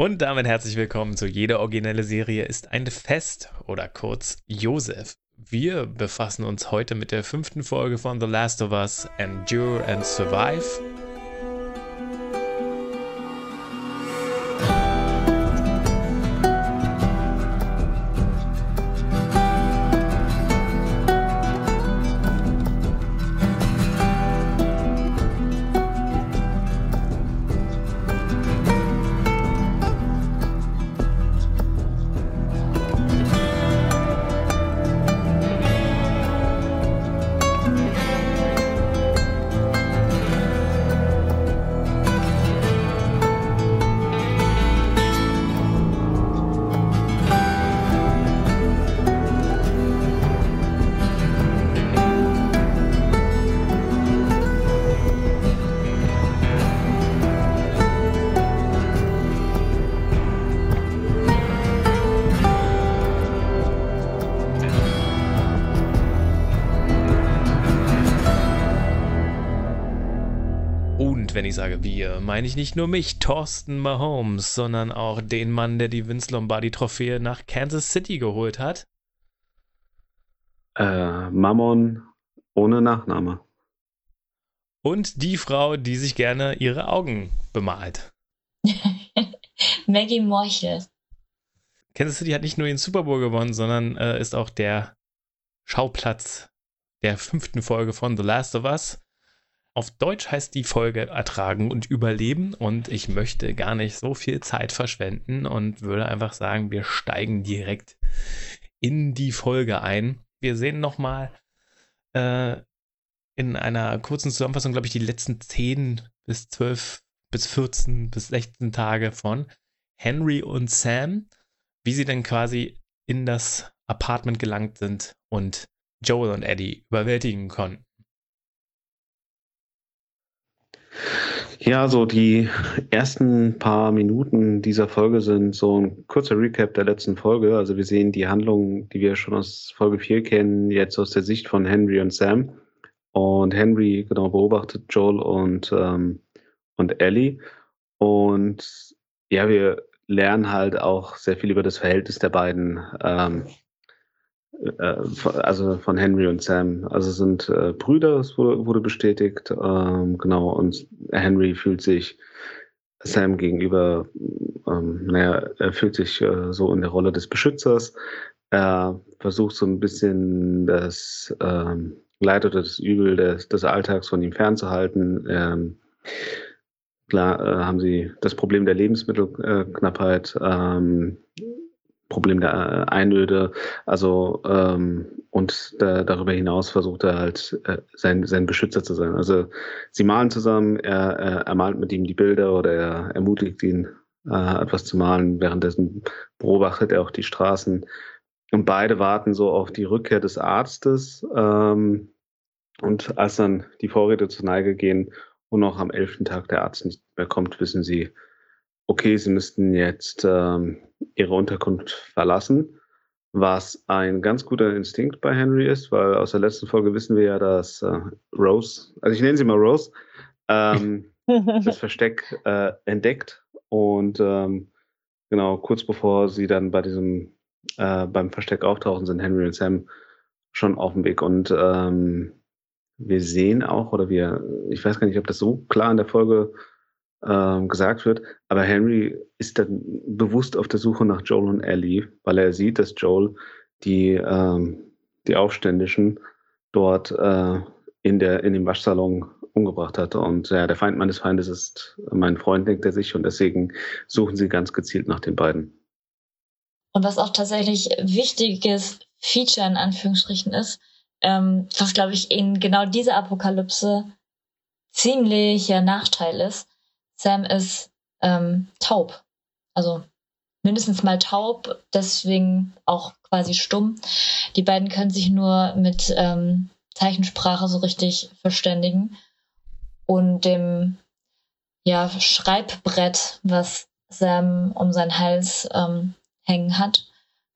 Und damit herzlich willkommen zu Jede originelle Serie ist ein Fest oder kurz Josef. Wir befassen uns heute mit der fünften Folge von The Last of Us Endure and Survive. Meine ich nicht nur mich, Thorsten Mahomes, sondern auch den Mann, der die Vince Lombardi-Trophäe nach Kansas City geholt hat. Äh, Mammon ohne Nachname. Und die Frau, die sich gerne ihre Augen bemalt. Maggie Morchel. Kansas City hat nicht nur den Super Bowl gewonnen, sondern äh, ist auch der Schauplatz der fünften Folge von The Last of Us. Auf Deutsch heißt die Folge Ertragen und Überleben und ich möchte gar nicht so viel Zeit verschwenden und würde einfach sagen, wir steigen direkt in die Folge ein. Wir sehen nochmal äh, in einer kurzen Zusammenfassung, glaube ich, die letzten 10 bis 12 bis 14 bis 16 Tage von Henry und Sam, wie sie dann quasi in das Apartment gelangt sind und Joel und Eddie überwältigen konnten. Ja, so die ersten paar Minuten dieser Folge sind so ein kurzer Recap der letzten Folge. Also wir sehen die Handlung, die wir schon aus Folge 4 kennen, jetzt aus der Sicht von Henry und Sam. Und Henry genau beobachtet Joel und, ähm, und Ellie. Und ja, wir lernen halt auch sehr viel über das Verhältnis der beiden ähm, äh, also von Henry und Sam. Also sind äh, Brüder, das wurde, wurde bestätigt. Ähm, genau, und Henry fühlt sich Sam gegenüber, ähm, naja, er fühlt sich äh, so in der Rolle des Beschützers. Er versucht so ein bisschen das ähm, Leid oder das Übel des, des Alltags von ihm fernzuhalten. Ähm, klar äh, haben sie das Problem der Lebensmittelknappheit. Ähm, Problem der äh, Einöde. Also ähm, und da, darüber hinaus versucht er halt äh, sein, sein Beschützer zu sein. Also sie malen zusammen, er, er, er malt mit ihm die Bilder oder er ermutigt ihn, äh, etwas zu malen. Währenddessen beobachtet er auch die Straßen. Und beide warten so auf die Rückkehr des Arztes. Ähm, und als dann die Vorräte zur Neige gehen und noch am elften Tag der Arzt nicht mehr kommt, wissen sie, okay, sie müssten jetzt ähm, ihre Unterkunft verlassen, was ein ganz guter Instinkt bei Henry ist, weil aus der letzten Folge wissen wir ja, dass äh, Rose, also ich nenne sie mal Rose, ähm, das Versteck äh, entdeckt und ähm, genau kurz bevor sie dann bei diesem äh, beim Versteck auftauchen, sind Henry und Sam schon auf dem Weg und ähm, wir sehen auch oder wir, ich weiß gar nicht, ob das so klar in der Folge ähm, gesagt wird. Aber Henry ist dann bewusst auf der Suche nach Joel und Ellie, weil er sieht, dass Joel die, ähm, die Aufständischen dort äh, in, der, in dem Waschsalon umgebracht hat. Und ja, der Feind meines Feindes ist mein Freund, denkt er sich, und deswegen suchen sie ganz gezielt nach den beiden. Und was auch tatsächlich wichtiges Feature in Anführungsstrichen ist, ähm, was glaube ich in genau dieser Apokalypse ziemlicher Nachteil ist, Sam ist ähm, taub. Also mindestens mal taub, deswegen auch quasi stumm. Die beiden können sich nur mit ähm, Zeichensprache so richtig verständigen. Und dem ja, Schreibbrett, was Sam um seinen Hals ähm, hängen hat,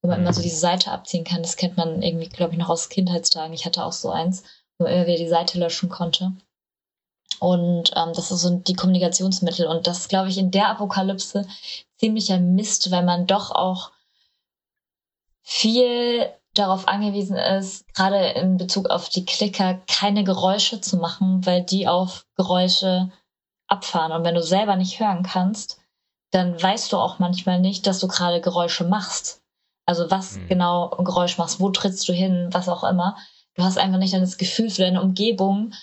wo man immer so diese Seite abziehen kann. Das kennt man irgendwie, glaube ich, noch aus Kindheitstagen. Ich hatte auch so eins, wo er wieder die Seite löschen konnte. Und ähm, das ist so die Kommunikationsmittel. Und das ist, glaube ich, in der Apokalypse ziemlicher Mist, weil man doch auch viel darauf angewiesen ist, gerade in Bezug auf die Klicker, keine Geräusche zu machen, weil die auf Geräusche abfahren. Und wenn du selber nicht hören kannst, dann weißt du auch manchmal nicht, dass du gerade Geräusche machst. Also was mhm. genau ein Geräusch machst, wo trittst du hin, was auch immer. Du hast einfach nicht dann das Gefühl für deine Umgebung,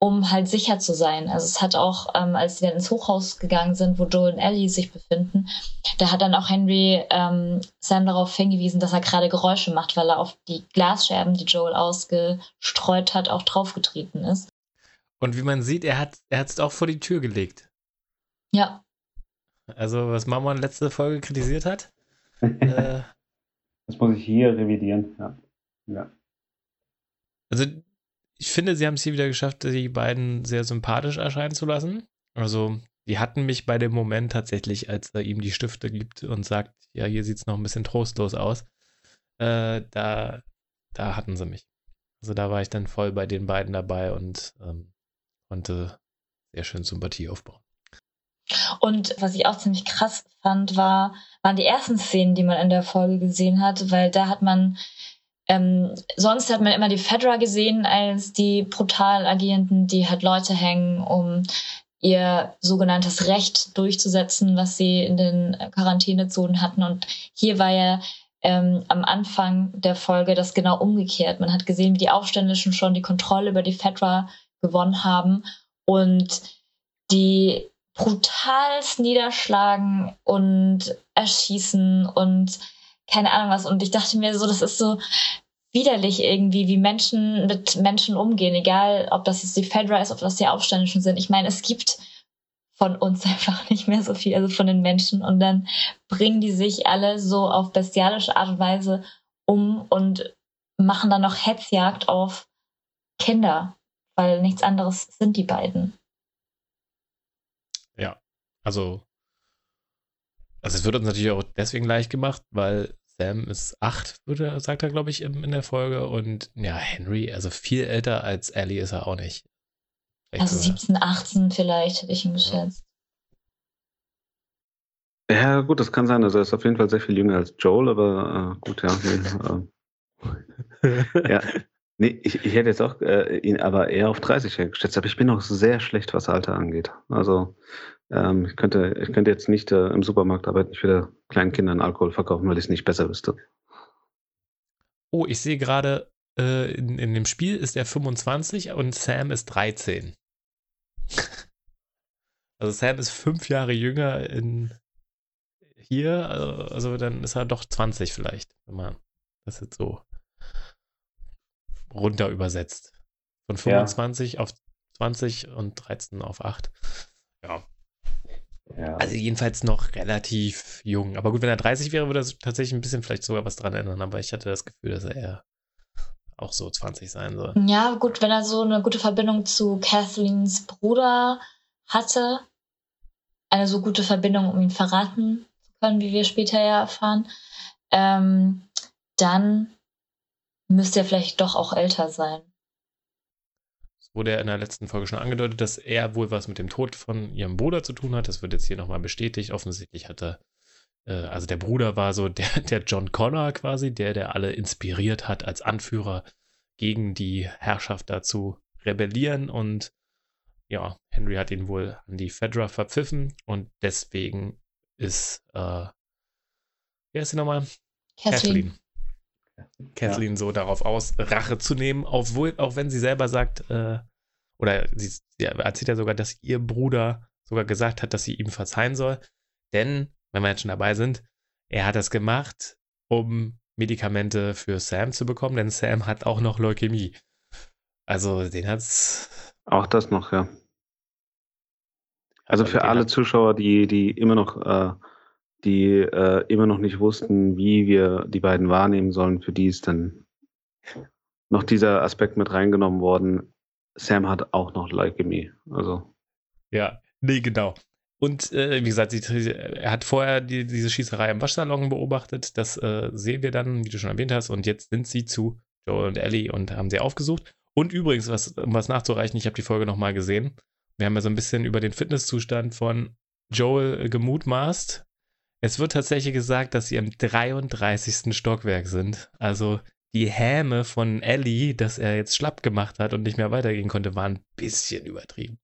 um halt sicher zu sein. Also es hat auch, ähm, als sie dann ins Hochhaus gegangen sind, wo Joel und Ellie sich befinden, da hat dann auch Henry ähm, Sam darauf hingewiesen, dass er gerade Geräusche macht, weil er auf die Glasscherben, die Joel ausgestreut hat, auch draufgetreten ist. Und wie man sieht, er hat er es auch vor die Tür gelegt. Ja. Also was Mama in letzter Folge kritisiert hat. äh, das muss ich hier revidieren. Ja. ja. Also ich finde, sie haben es hier wieder geschafft, die beiden sehr sympathisch erscheinen zu lassen. Also, die hatten mich bei dem Moment tatsächlich, als er ihm die Stifte gibt und sagt, ja, hier sieht es noch ein bisschen trostlos aus. Äh, da, da hatten sie mich. Also da war ich dann voll bei den beiden dabei und ähm, konnte sehr schön Sympathie aufbauen. Und was ich auch ziemlich krass fand, war, waren die ersten Szenen, die man in der Folge gesehen hat, weil da hat man ähm, sonst hat man immer die Fedra gesehen als die brutal agierenden, die halt Leute hängen, um ihr sogenanntes Recht durchzusetzen, was sie in den Quarantänezonen hatten. Und hier war ja ähm, am Anfang der Folge das genau umgekehrt. Man hat gesehen, wie die Aufständischen schon die Kontrolle über die Fedra gewonnen haben und die brutalst niederschlagen und erschießen und keine Ahnung was. Und ich dachte mir so, das ist so widerlich irgendwie, wie Menschen mit Menschen umgehen, egal ob das jetzt die Fedra ist, ob das die Aufständischen sind. Ich meine, es gibt von uns einfach nicht mehr so viel, also von den Menschen. Und dann bringen die sich alle so auf bestialische Art und Weise um und machen dann noch Hetzjagd auf Kinder, weil nichts anderes sind die beiden. Ja, also also es wird uns natürlich auch deswegen leicht gemacht, weil Sam ist acht, würde, sagt er, glaube ich, in, in, der Folge. Und ja, Henry, also viel älter als Ellie ist er auch nicht. Vielleicht also 17, 18 vielleicht, hätte ich ihn geschätzt. Ja, gut, das kann sein. Also er ist auf jeden Fall sehr viel jünger als Joel, aber äh, gut, ja. Äh, ja. Nee, ich, ich hätte jetzt auch äh, ihn aber eher auf 30 geschätzt, aber ich bin auch sehr schlecht, was Alter angeht. Also ähm, ich, könnte, ich könnte jetzt nicht äh, im Supermarkt arbeiten, ich würde kleinen Kindern Alkohol verkaufen, weil ich es nicht besser wüsste. Oh, ich sehe gerade, äh, in, in dem Spiel ist er 25 und Sam ist 13. also Sam ist fünf Jahre jünger in hier, also, also dann ist er doch 20 vielleicht, wenn man das jetzt so runter übersetzt. Von 25 ja. auf 20 und 13 auf 8. Ja, ja. Also jedenfalls noch relativ jung. Aber gut, wenn er 30 wäre, würde er tatsächlich ein bisschen vielleicht sogar was dran ändern. Aber ich hatte das Gefühl, dass er eher auch so 20 sein soll. Ja, gut, wenn er so eine gute Verbindung zu Kathleen's Bruder hatte, eine so gute Verbindung, um ihn verraten zu können, wie wir später ja erfahren, ähm, dann müsste er vielleicht doch auch älter sein wurde ja in der letzten Folge schon angedeutet, dass er wohl was mit dem Tod von ihrem Bruder zu tun hat. Das wird jetzt hier nochmal bestätigt. Offensichtlich hat er, äh, also der Bruder war so der, der John Connor quasi, der, der alle inspiriert hat als Anführer gegen die Herrschaft dazu rebellieren und ja, Henry hat ihn wohl an die Fedra verpfiffen und deswegen ist, äh, wer ist sie nochmal? Kathleen. Kathleen. Kathleen ja. so darauf aus, Rache zu nehmen, obwohl, auch wenn sie selber sagt, äh, oder sie, sie erzählt ja sogar, dass ihr Bruder sogar gesagt hat, dass sie ihm verzeihen soll. Denn, wenn wir jetzt schon dabei sind, er hat das gemacht, um Medikamente für Sam zu bekommen, denn Sam hat auch noch Leukämie. Also, den hat's. Auch das noch, ja. Also, also für alle Zuschauer, die, die immer noch äh, die äh, immer noch nicht wussten, wie wir die beiden wahrnehmen sollen, für die ist dann noch dieser Aspekt mit reingenommen worden. Sam hat auch noch Leukämie. Also. Ja, nee, genau. Und äh, wie gesagt, er hat vorher die, diese Schießerei im Waschsalon beobachtet. Das äh, sehen wir dann, wie du schon erwähnt hast. Und jetzt sind sie zu Joel und Ellie und haben sie aufgesucht. Und übrigens, was, um was nachzureichen, ich habe die Folge nochmal gesehen. wir haben ja so ein bisschen über den Fitnesszustand von Joel gemutmaßt. Es wird tatsächlich gesagt, dass sie im 33. Stockwerk sind. Also die Häme von Ellie, dass er jetzt schlapp gemacht hat und nicht mehr weitergehen konnte, war ein bisschen übertrieben.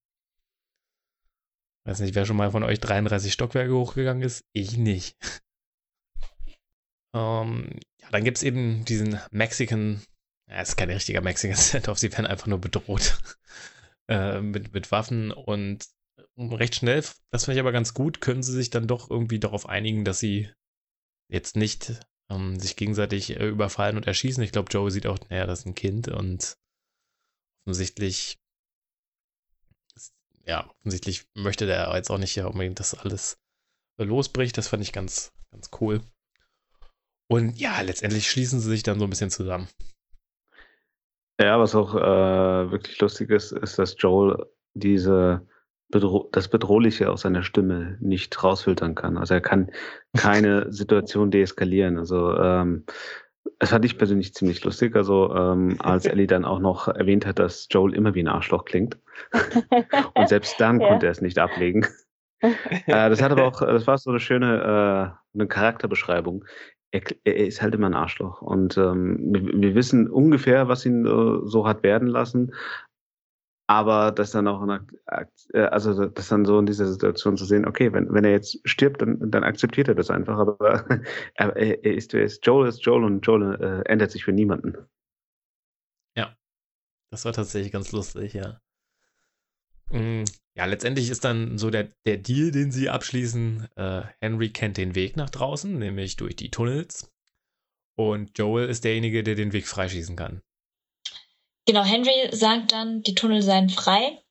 Weiß nicht, wer schon mal von euch 33 Stockwerke hochgegangen ist. Ich nicht. ähm, ja, dann gibt es eben diesen Mexican, ja, ist kein richtiger Mexican Standoff, sie werden einfach nur bedroht äh, mit, mit Waffen und recht schnell, das finde ich aber ganz gut, können sie sich dann doch irgendwie darauf einigen, dass sie jetzt nicht ähm, sich gegenseitig äh, überfallen und erschießen. Ich glaube, Joe sieht auch, naja, das ist ein Kind und offensichtlich ja, offensichtlich möchte der jetzt auch nicht hier unbedingt, dass alles losbricht. Das fand ich ganz, ganz cool. Und ja, letztendlich schließen sie sich dann so ein bisschen zusammen. Ja, was auch äh, wirklich lustig ist, ist, dass Joel diese Bedro das Bedrohliche aus seiner Stimme nicht rausfiltern kann. Also er kann keine Situation deeskalieren. Also ähm, das fand ich persönlich ziemlich lustig. Also ähm, als Ellie dann auch noch erwähnt hat, dass Joel immer wie ein Arschloch klingt. Und selbst dann ja. konnte er es nicht ablegen. äh, das hat aber auch, das war so eine schöne äh, eine Charakterbeschreibung. Er, er, ist halt immer ein Arschloch. Und ähm, wir, wir, wissen ungefähr, was ihn äh, so hat werden lassen aber das dann auch, eine, äh, also das dann so in dieser Situation zu sehen, okay, wenn, wenn er jetzt stirbt, dann, dann akzeptiert er das einfach, aber er, er ist, er ist Joel ist Joel und Joel äh, ändert sich für niemanden. Ja, das war tatsächlich ganz lustig, ja. Mm, ja, letztendlich ist dann so der, der Deal, den sie abschließen. Äh, Henry kennt den Weg nach draußen, nämlich durch die Tunnels. Und Joel ist derjenige, der den Weg freischießen kann. Genau, Henry sagt dann, die Tunnel seien frei,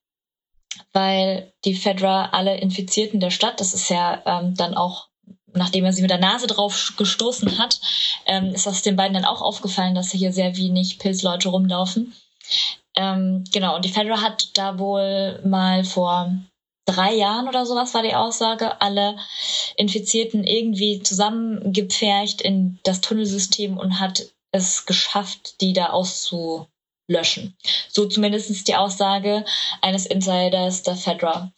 weil die Fedra alle Infizierten der Stadt, das ist ja ähm, dann auch, nachdem er sie mit der Nase drauf gestoßen hat, ähm, ist das den beiden dann auch aufgefallen, dass hier sehr wenig Pilzleute rumlaufen. Ähm, genau, und die Fedra hat da wohl mal vor drei Jahren oder sowas war die Aussage, alle Infizierten irgendwie zusammengepfercht in das Tunnelsystem und hat es geschafft, die da auszu löschen. So zumindest die Aussage eines Insiders der Fedra.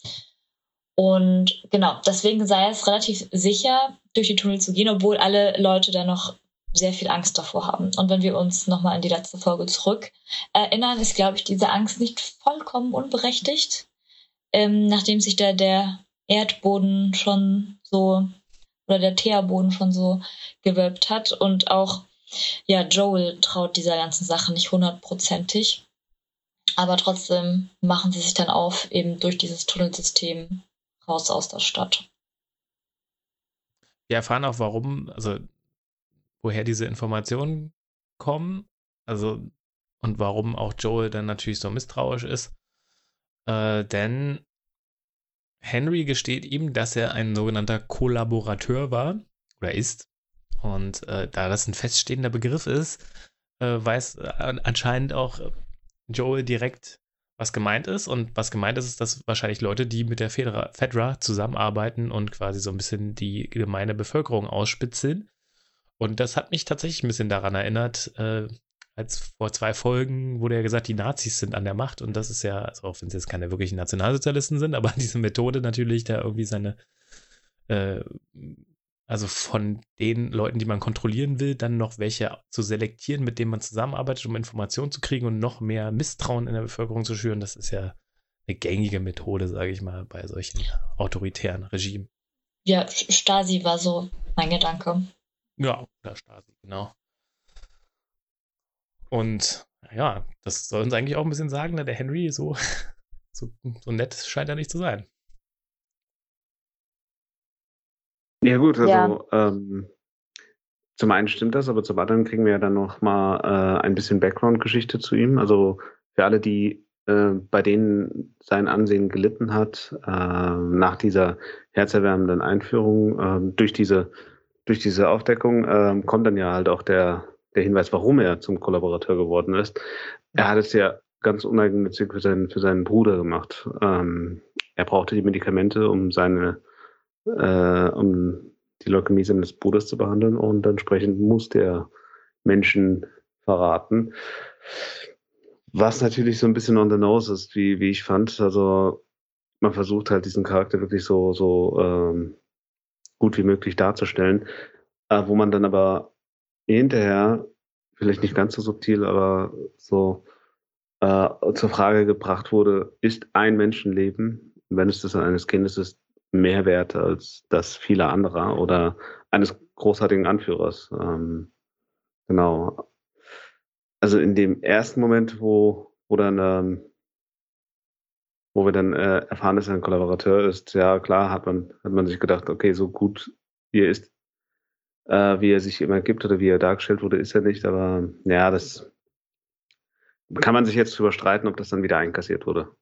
Und genau, deswegen sei es relativ sicher, durch die Tunnel zu gehen, obwohl alle Leute da noch sehr viel Angst davor haben. Und wenn wir uns nochmal an die letzte Folge zurück erinnern, ist, glaube ich, diese Angst nicht vollkommen unberechtigt, ähm, nachdem sich da der Erdboden schon so oder der Teerboden schon so gewölbt hat und auch ja, Joel traut dieser ganzen Sache nicht hundertprozentig. Aber trotzdem machen sie sich dann auf, eben durch dieses Tunnelsystem raus aus der Stadt. Wir erfahren auch, warum, also woher diese Informationen kommen, also und warum auch Joel dann natürlich so misstrauisch ist. Äh, denn Henry gesteht ihm, dass er ein sogenannter Kollaborateur war oder ist und äh, da das ein feststehender Begriff ist, äh, weiß äh, anscheinend auch Joel direkt, was gemeint ist. Und was gemeint ist, ist, dass wahrscheinlich Leute, die mit der Fedra, Fedra zusammenarbeiten und quasi so ein bisschen die gemeine Bevölkerung ausspitzeln. Und das hat mich tatsächlich ein bisschen daran erinnert, äh, als vor zwei Folgen wurde ja gesagt, die Nazis sind an der Macht. Und das ist ja, also auch wenn es jetzt keine wirklichen Nationalsozialisten sind, aber diese Methode natürlich, da irgendwie seine äh, also von den Leuten, die man kontrollieren will, dann noch welche zu selektieren, mit denen man zusammenarbeitet, um Informationen zu kriegen und noch mehr Misstrauen in der Bevölkerung zu schüren. Das ist ja eine gängige Methode, sage ich mal, bei solchen autoritären Regimen. Ja, Stasi war so mein Gedanke. Ja, oder Stasi, genau. Und ja, das soll uns eigentlich auch ein bisschen sagen, ne? der Henry so, so, so nett scheint er nicht zu sein. Ja gut, also ja. Ähm, zum einen stimmt das, aber zum anderen kriegen wir ja dann noch mal äh, ein bisschen Background-Geschichte zu ihm. Also für alle, die äh, bei denen sein Ansehen gelitten hat äh, nach dieser herzerwärmenden Einführung äh, durch diese durch diese Aufdeckung äh, kommt dann ja halt auch der der Hinweis, warum er zum Kollaborateur geworden ist. Er hat es ja ganz uneigennützig für seinen für seinen Bruder gemacht. Ähm, er brauchte die Medikamente, um seine äh, um die Leukämie seines Bruders zu behandeln und entsprechend musste er Menschen verraten. Was natürlich so ein bisschen on the nose ist, wie, wie ich fand. Also man versucht halt diesen Charakter wirklich so, so ähm, gut wie möglich darzustellen, äh, wo man dann aber hinterher, vielleicht nicht ganz so subtil, aber so äh, zur Frage gebracht wurde, ist ein Menschenleben, wenn es das eines Kindes ist, mehr wert als das vieler anderer oder eines großartigen Anführers. Ähm, genau. Also in dem ersten Moment, wo, wo dann ähm, wo wir dann äh, erfahren, dass er ein Kollaborateur ist, ja klar, hat man, hat man sich gedacht, okay, so gut wie er ist, äh, wie er sich immer gibt oder wie er dargestellt wurde, ist er nicht, aber ja, das kann man sich jetzt überstreiten, ob das dann wieder einkassiert wurde.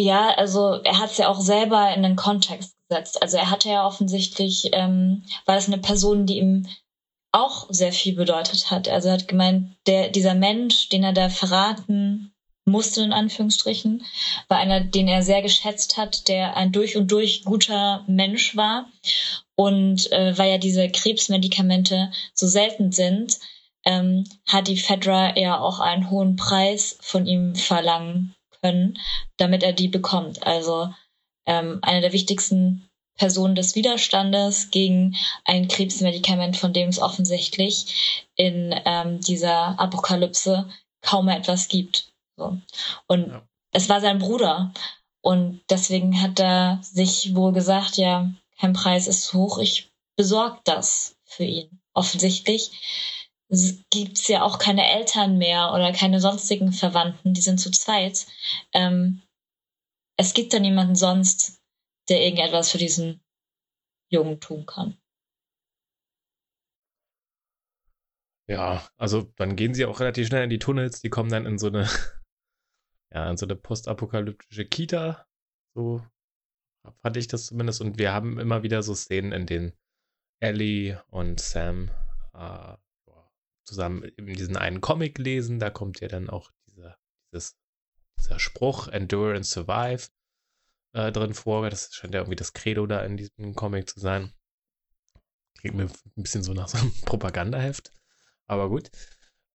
Ja, also er hat es ja auch selber in den Kontext gesetzt. Also er hatte ja offensichtlich, ähm, war das eine Person, die ihm auch sehr viel bedeutet hat. Also er hat gemeint, der, dieser Mensch, den er da verraten musste, in Anführungsstrichen, war einer, den er sehr geschätzt hat, der ein durch und durch guter Mensch war. Und äh, weil ja diese Krebsmedikamente so selten sind, ähm, hat die Fedra ja auch einen hohen Preis von ihm verlangen können, damit er die bekommt. Also ähm, eine der wichtigsten Personen des Widerstandes gegen ein Krebsmedikament, von dem es offensichtlich in ähm, dieser Apokalypse kaum mehr etwas gibt. So. Und ja. es war sein Bruder. Und deswegen hat er sich wohl gesagt, ja, kein Preis ist zu hoch, ich besorge das für ihn. Offensichtlich gibt es ja auch keine Eltern mehr oder keine sonstigen Verwandten, die sind zu zweit. Ähm, es gibt da niemanden sonst, der irgendetwas für diesen Jungen tun kann. Ja, also dann gehen sie auch relativ schnell in die Tunnels, die kommen dann in so eine ja, in so eine postapokalyptische Kita. So fand ich das zumindest. Und wir haben immer wieder so Szenen, in denen Ellie und Sam äh, zusammen in diesen einen Comic lesen. Da kommt ja dann auch dieser, dieses, dieser Spruch Endure and Survive äh, drin vor. Das scheint ja irgendwie das Credo da in diesem Comic zu sein. Klingt mir ein bisschen so nach so einem Propagandaheft. Aber gut.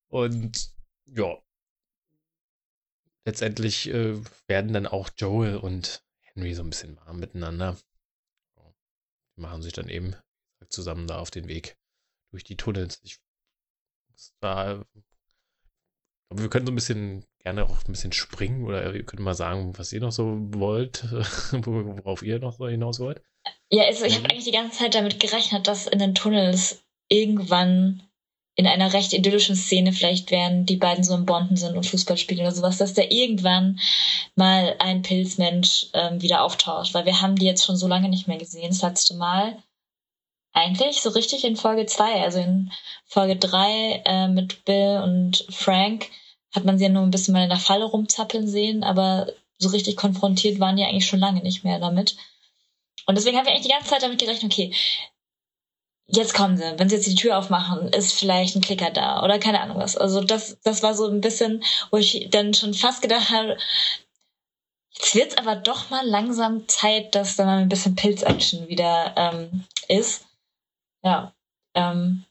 Und ja, letztendlich äh, werden dann auch Joel und Henry so ein bisschen warm miteinander. Die machen sich dann eben zusammen da auf den Weg durch die Tunnels. Ich, war, wir können so ein bisschen gerne auch ein bisschen springen oder ihr könnt mal sagen, was ihr noch so wollt, worauf ihr noch so hinaus wollt. Ja, also ich habe mhm. eigentlich die ganze Zeit damit gerechnet, dass in den Tunnels irgendwann in einer recht idyllischen Szene vielleicht wären, die beiden so im Bonden sind und Fußball spielen oder sowas, dass da irgendwann mal ein Pilzmensch ähm, wieder auftaucht, weil wir haben die jetzt schon so lange nicht mehr gesehen. Das letzte Mal eigentlich so richtig in Folge 2, also in Folge 3 äh, mit Bill und Frank hat man sie ja nur ein bisschen mal in der Falle rumzappeln sehen, aber so richtig konfrontiert waren die eigentlich schon lange nicht mehr damit. Und deswegen haben wir eigentlich die ganze Zeit damit gerechnet, okay, jetzt kommen sie, wenn sie jetzt die Tür aufmachen, ist vielleicht ein Klicker da oder keine Ahnung was. Also das, das war so ein bisschen, wo ich dann schon fast gedacht habe, jetzt wird's aber doch mal langsam Zeit, dass da mal ein bisschen Pilz-Action wieder ähm, ist. Ja. Ähm,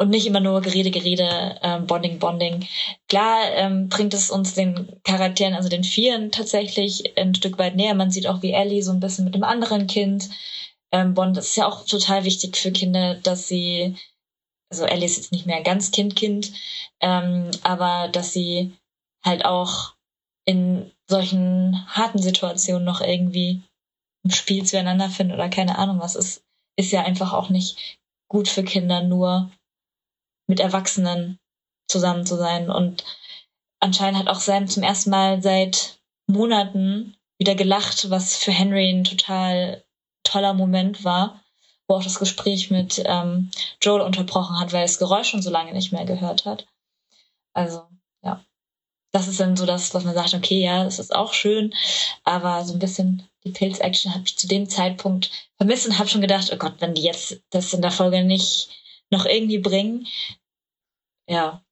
und nicht immer nur Gerede, Gerede, ähm, Bonding, Bonding. Klar ähm, bringt es uns den Charakteren, also den Vieren tatsächlich ein Stück weit näher. Man sieht auch, wie Ellie so ein bisschen mit dem anderen Kind ähm, Bond ist ja auch total wichtig für Kinder, dass sie, also Ellie ist jetzt nicht mehr ganz Kind-Kind, ähm, aber dass sie halt auch in solchen harten Situationen noch irgendwie ein Spiel zueinander finden oder keine Ahnung was ist, ist ja einfach auch nicht gut für Kinder, nur mit Erwachsenen zusammen zu sein. Und anscheinend hat auch Sam zum ersten Mal seit Monaten wieder gelacht, was für Henry ein total toller Moment war, wo auch das Gespräch mit ähm, Joel unterbrochen hat, weil er das Geräusch schon so lange nicht mehr gehört hat. Also. Das ist dann so das, was man sagt, okay, ja, das ist auch schön, aber so ein bisschen die Pilz-Action habe ich zu dem Zeitpunkt vermisst und habe schon gedacht, oh Gott, wenn die jetzt das in der Folge nicht noch irgendwie bringen, ja,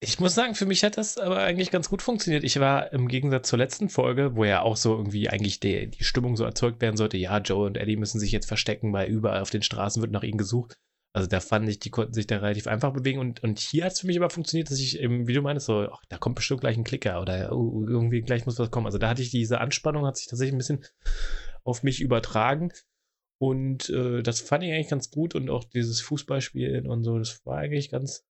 ich muss sagen, für mich hat das aber eigentlich ganz gut funktioniert. Ich war im Gegensatz zur letzten Folge, wo ja auch so irgendwie eigentlich die, die Stimmung so erzeugt werden sollte, ja, Joe und Eddie müssen sich jetzt verstecken, weil überall auf den Straßen wird nach ihnen gesucht. Also da fand ich, die konnten sich da relativ einfach bewegen und, und hier hat es für mich aber funktioniert, dass ich wie du meinst, so, ach, da kommt bestimmt gleich ein Klicker oder oh, irgendwie gleich muss was kommen. Also da hatte ich diese Anspannung, hat sich tatsächlich ein bisschen auf mich übertragen. Und äh, das fand ich eigentlich ganz gut und auch dieses Fußballspielen und so, das war eigentlich ganz,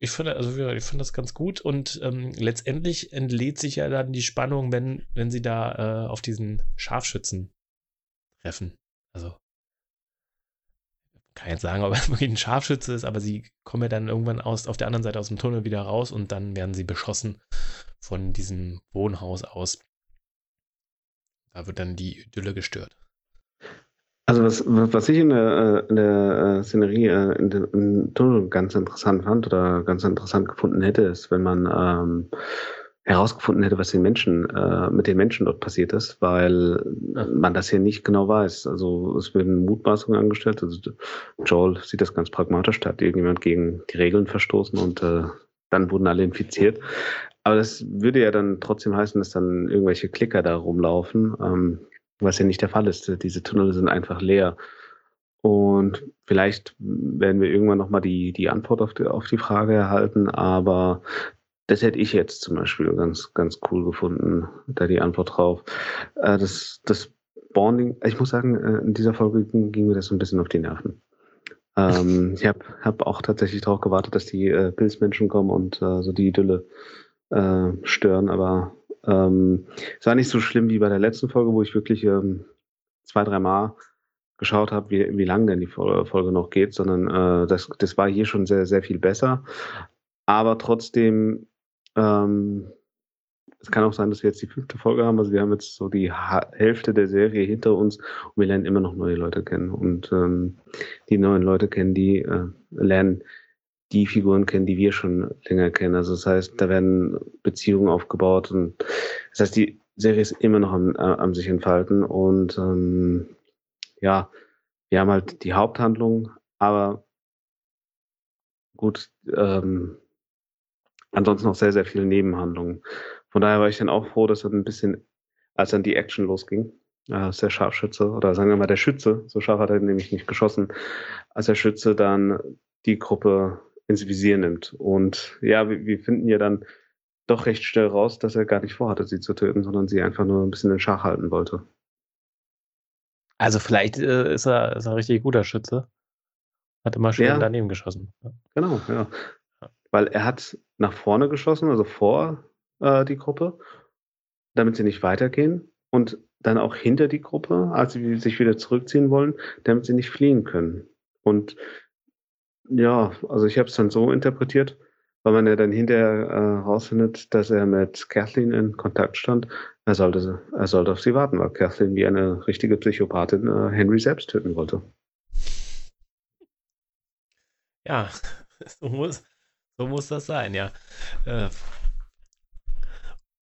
ich finde, also ich finde das ganz gut und ähm, letztendlich entlädt sich ja dann die Spannung, wenn, wenn sie da äh, auf diesen Scharfschützen treffen. Also kann jetzt sagen, ob er wirklich ein Scharfschütze ist, aber sie kommen ja dann irgendwann aus, auf der anderen Seite aus dem Tunnel wieder raus und dann werden sie beschossen von diesem Wohnhaus aus. Da wird dann die Idylle gestört. Also was, was ich in der, äh, in der äh, Szenerie äh, in dem Tunnel ganz interessant fand oder ganz interessant gefunden hätte, ist, wenn man ähm, herausgefunden hätte, was den Menschen, äh, mit den Menschen dort passiert ist, weil man das hier nicht genau weiß. Also es werden Mutmaßungen angestellt. Also Joel sieht das ganz pragmatisch, da hat irgendjemand gegen die Regeln verstoßen und äh, dann wurden alle infiziert. Aber das würde ja dann trotzdem heißen, dass dann irgendwelche Klicker da rumlaufen. Ähm, was ja nicht der Fall ist. Diese Tunnel sind einfach leer. Und vielleicht werden wir irgendwann nochmal die, die Antwort auf die, auf die Frage erhalten, aber das hätte ich jetzt zum Beispiel ganz, ganz cool gefunden, da die Antwort drauf. Äh, das, das Bonding, ich muss sagen, äh, in dieser Folge ging mir das so ein bisschen auf die Nerven. Ähm, ich habe hab auch tatsächlich darauf gewartet, dass die äh, Pilzmenschen kommen und äh, so die Idylle äh, stören, aber ähm, es war nicht so schlimm wie bei der letzten Folge, wo ich wirklich ähm, zwei, dreimal geschaut habe, wie, wie lang denn die Folge noch geht, sondern äh, das, das war hier schon sehr, sehr viel besser. Aber trotzdem, ähm, es kann auch sein, dass wir jetzt die fünfte Folge haben. Also wir haben jetzt so die Hälfte der Serie hinter uns und wir lernen immer noch neue Leute kennen. Und ähm, die neuen Leute kennen, die äh, lernen die Figuren kennen, die wir schon länger kennen. Also das heißt, da werden Beziehungen aufgebaut und das heißt, die Serie ist immer noch am, äh, am sich entfalten und ähm, ja, wir haben halt die Haupthandlung, aber gut, ähm, ansonsten noch sehr, sehr viele Nebenhandlungen. Von daher war ich dann auch froh, dass dann ein bisschen, als dann die Action losging, äh, der Scharfschütze oder sagen wir mal der Schütze, so scharf hat er nämlich nicht geschossen, als der Schütze dann die Gruppe ins Visier nimmt. Und ja, wir, wir finden ja dann doch recht schnell raus, dass er gar nicht vorhatte, sie zu töten, sondern sie einfach nur ein bisschen in Schach halten wollte. Also vielleicht äh, ist, er, ist er ein richtig guter Schütze. Hat immer schön ja. daneben geschossen. Genau, ja. Weil er hat nach vorne geschossen, also vor äh, die Gruppe, damit sie nicht weitergehen. Und dann auch hinter die Gruppe, als sie sich wieder zurückziehen wollen, damit sie nicht fliehen können. Und ja, also ich habe es dann so interpretiert, weil man ja dann hinterher äh, rausfindet, dass er mit Kathleen in Kontakt stand. Er sollte, er sollte auf sie warten, weil Kathleen wie eine richtige Psychopathin äh, Henry selbst töten wollte. Ja, so muss, so muss das sein, ja. Äh,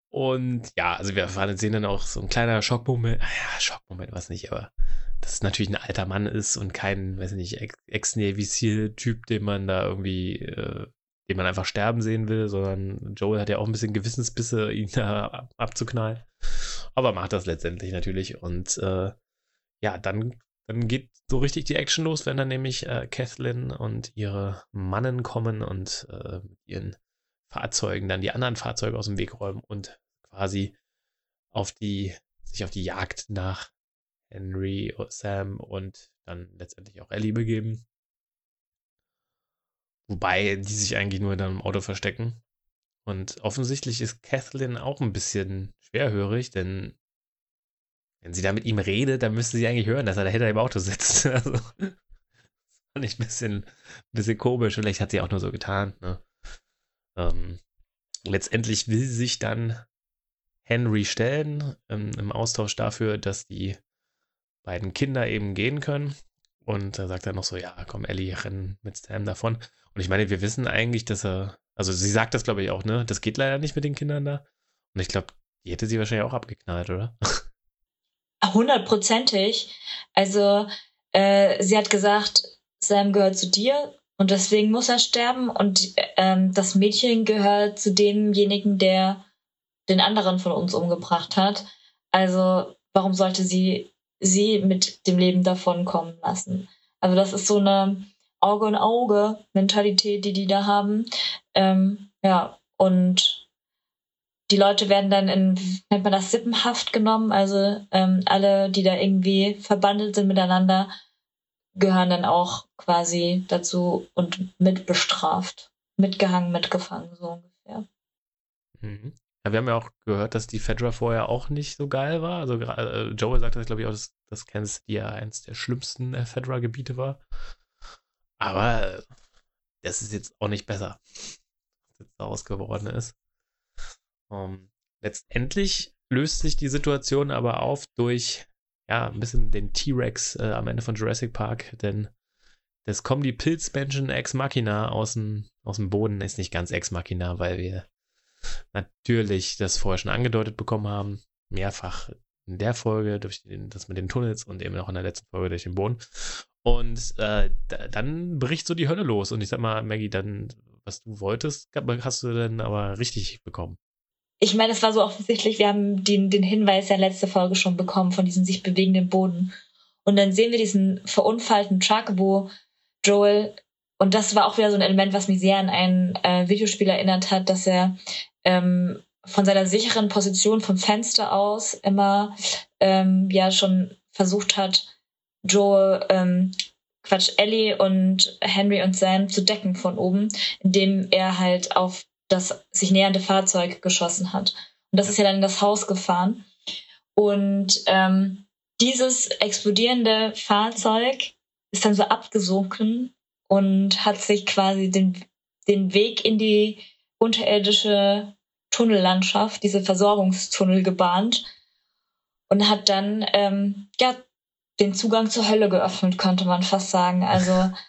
und ja, also wir sehen dann auch so ein kleiner Schockmoment. Ja, Schockmoment, was nicht, aber dass es natürlich ein alter Mann ist und kein, weiß nicht, Ex-Navy SEAL-Typ, den man da irgendwie, äh, den man einfach sterben sehen will, sondern Joel hat ja auch ein bisschen Gewissensbisse, ihn da abzuknallen. Aber macht das letztendlich natürlich. Und äh, ja, dann, dann geht so richtig die Action los, wenn dann nämlich äh, Kathleen und ihre Mannen kommen und äh, ihren Fahrzeugen dann die anderen Fahrzeuge aus dem Weg räumen und quasi auf die, sich auf die Jagd nach Henry, Sam und dann letztendlich auch Ellie begeben. Wobei die sich eigentlich nur in einem Auto verstecken. Und offensichtlich ist Kathleen auch ein bisschen schwerhörig, denn wenn sie da mit ihm redet, dann müsste sie eigentlich hören, dass er da hinter dem Auto sitzt. Also, fand ich ein bisschen, ein bisschen komisch. Vielleicht hat sie auch nur so getan. Ne? Ähm, letztendlich will sich dann Henry stellen, ähm, im Austausch dafür, dass die beiden Kinder eben gehen können. Und da sagt er noch so, ja, komm, Ellie, renn mit Sam davon. Und ich meine, wir wissen eigentlich, dass er, also sie sagt das, glaube ich, auch, ne? Das geht leider nicht mit den Kindern da. Und ich glaube, die hätte sie wahrscheinlich auch abgeknallt, oder? Hundertprozentig. Also, äh, sie hat gesagt, Sam gehört zu dir und deswegen muss er sterben. Und ähm, das Mädchen gehört zu demjenigen, der den anderen von uns umgebracht hat. Also, warum sollte sie sie mit dem Leben davonkommen lassen. Also das ist so eine Auge in Auge Mentalität, die die da haben. Ähm, ja, und die Leute werden dann in, nennt man das, Sippenhaft genommen. Also ähm, alle, die da irgendwie verbandelt sind miteinander, gehören dann auch quasi dazu und mitbestraft. Mitgehangen, mitgefangen, so ungefähr. Mhm. Ja, wir haben ja auch gehört, dass die Fedra vorher auch nicht so geil war. Also äh, Joel sagte das, glaube ich, auch, dass, dass Kansas City ja eins der schlimmsten äh, Fedra-Gebiete war. Aber das ist jetzt auch nicht besser, was jetzt daraus geworden ist. Um, ähm, letztendlich löst sich die Situation aber auf durch ja ein bisschen den T-Rex äh, am Ende von Jurassic Park, denn das kommen die Pilzmenschen Ex Machina aus dem, aus dem Boden, ist nicht ganz Ex Machina, weil wir natürlich das vorher schon angedeutet bekommen haben, mehrfach in der Folge durch den, das mit den Tunnels und eben auch in der letzten Folge durch den Boden. Und äh, dann bricht so die Hölle los. Und ich sag mal, Maggie, dann, was du wolltest, hast du dann aber richtig bekommen. Ich meine, es war so offensichtlich, wir haben den, den Hinweis der letzte Folge schon bekommen von diesem sich bewegenden Boden. Und dann sehen wir diesen verunfallten Truck, wo Joel, und das war auch wieder so ein Element, was mich sehr an ein äh, Videospiel erinnert hat, dass er ähm, von seiner sicheren Position vom Fenster aus immer ähm, ja schon versucht hat, Joe, ähm, Quatsch, Ellie und Henry und Sam zu decken von oben, indem er halt auf das sich nähernde Fahrzeug geschossen hat. Und das ist ja dann in das Haus gefahren. Und ähm, dieses explodierende Fahrzeug ist dann so abgesunken und hat sich quasi den, den Weg in die unterirdische Tunnellandschaft, diese Versorgungstunnel gebahnt und hat dann ähm, ja den Zugang zur Hölle geöffnet, könnte man fast sagen. Also,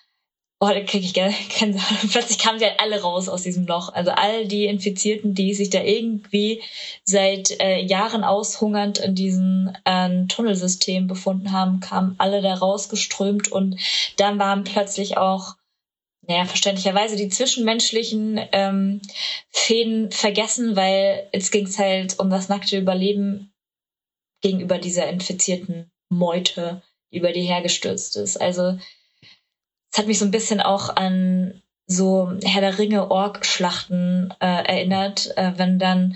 oh, da kriege ich Gänsehaut. Plötzlich kamen sie halt alle raus aus diesem Loch. Also all die Infizierten, die sich da irgendwie seit äh, Jahren aushungernd in diesem äh, Tunnelsystem befunden haben, kamen alle da rausgeströmt und dann waren plötzlich auch naja, verständlicherweise die zwischenmenschlichen ähm, Fäden vergessen, weil jetzt ging es halt um das nackte Überleben gegenüber dieser infizierten Meute, über die hergestürzt ist. Also es hat mich so ein bisschen auch an so Herr der Ringe Ork-Schlachten äh, erinnert, äh, wenn dann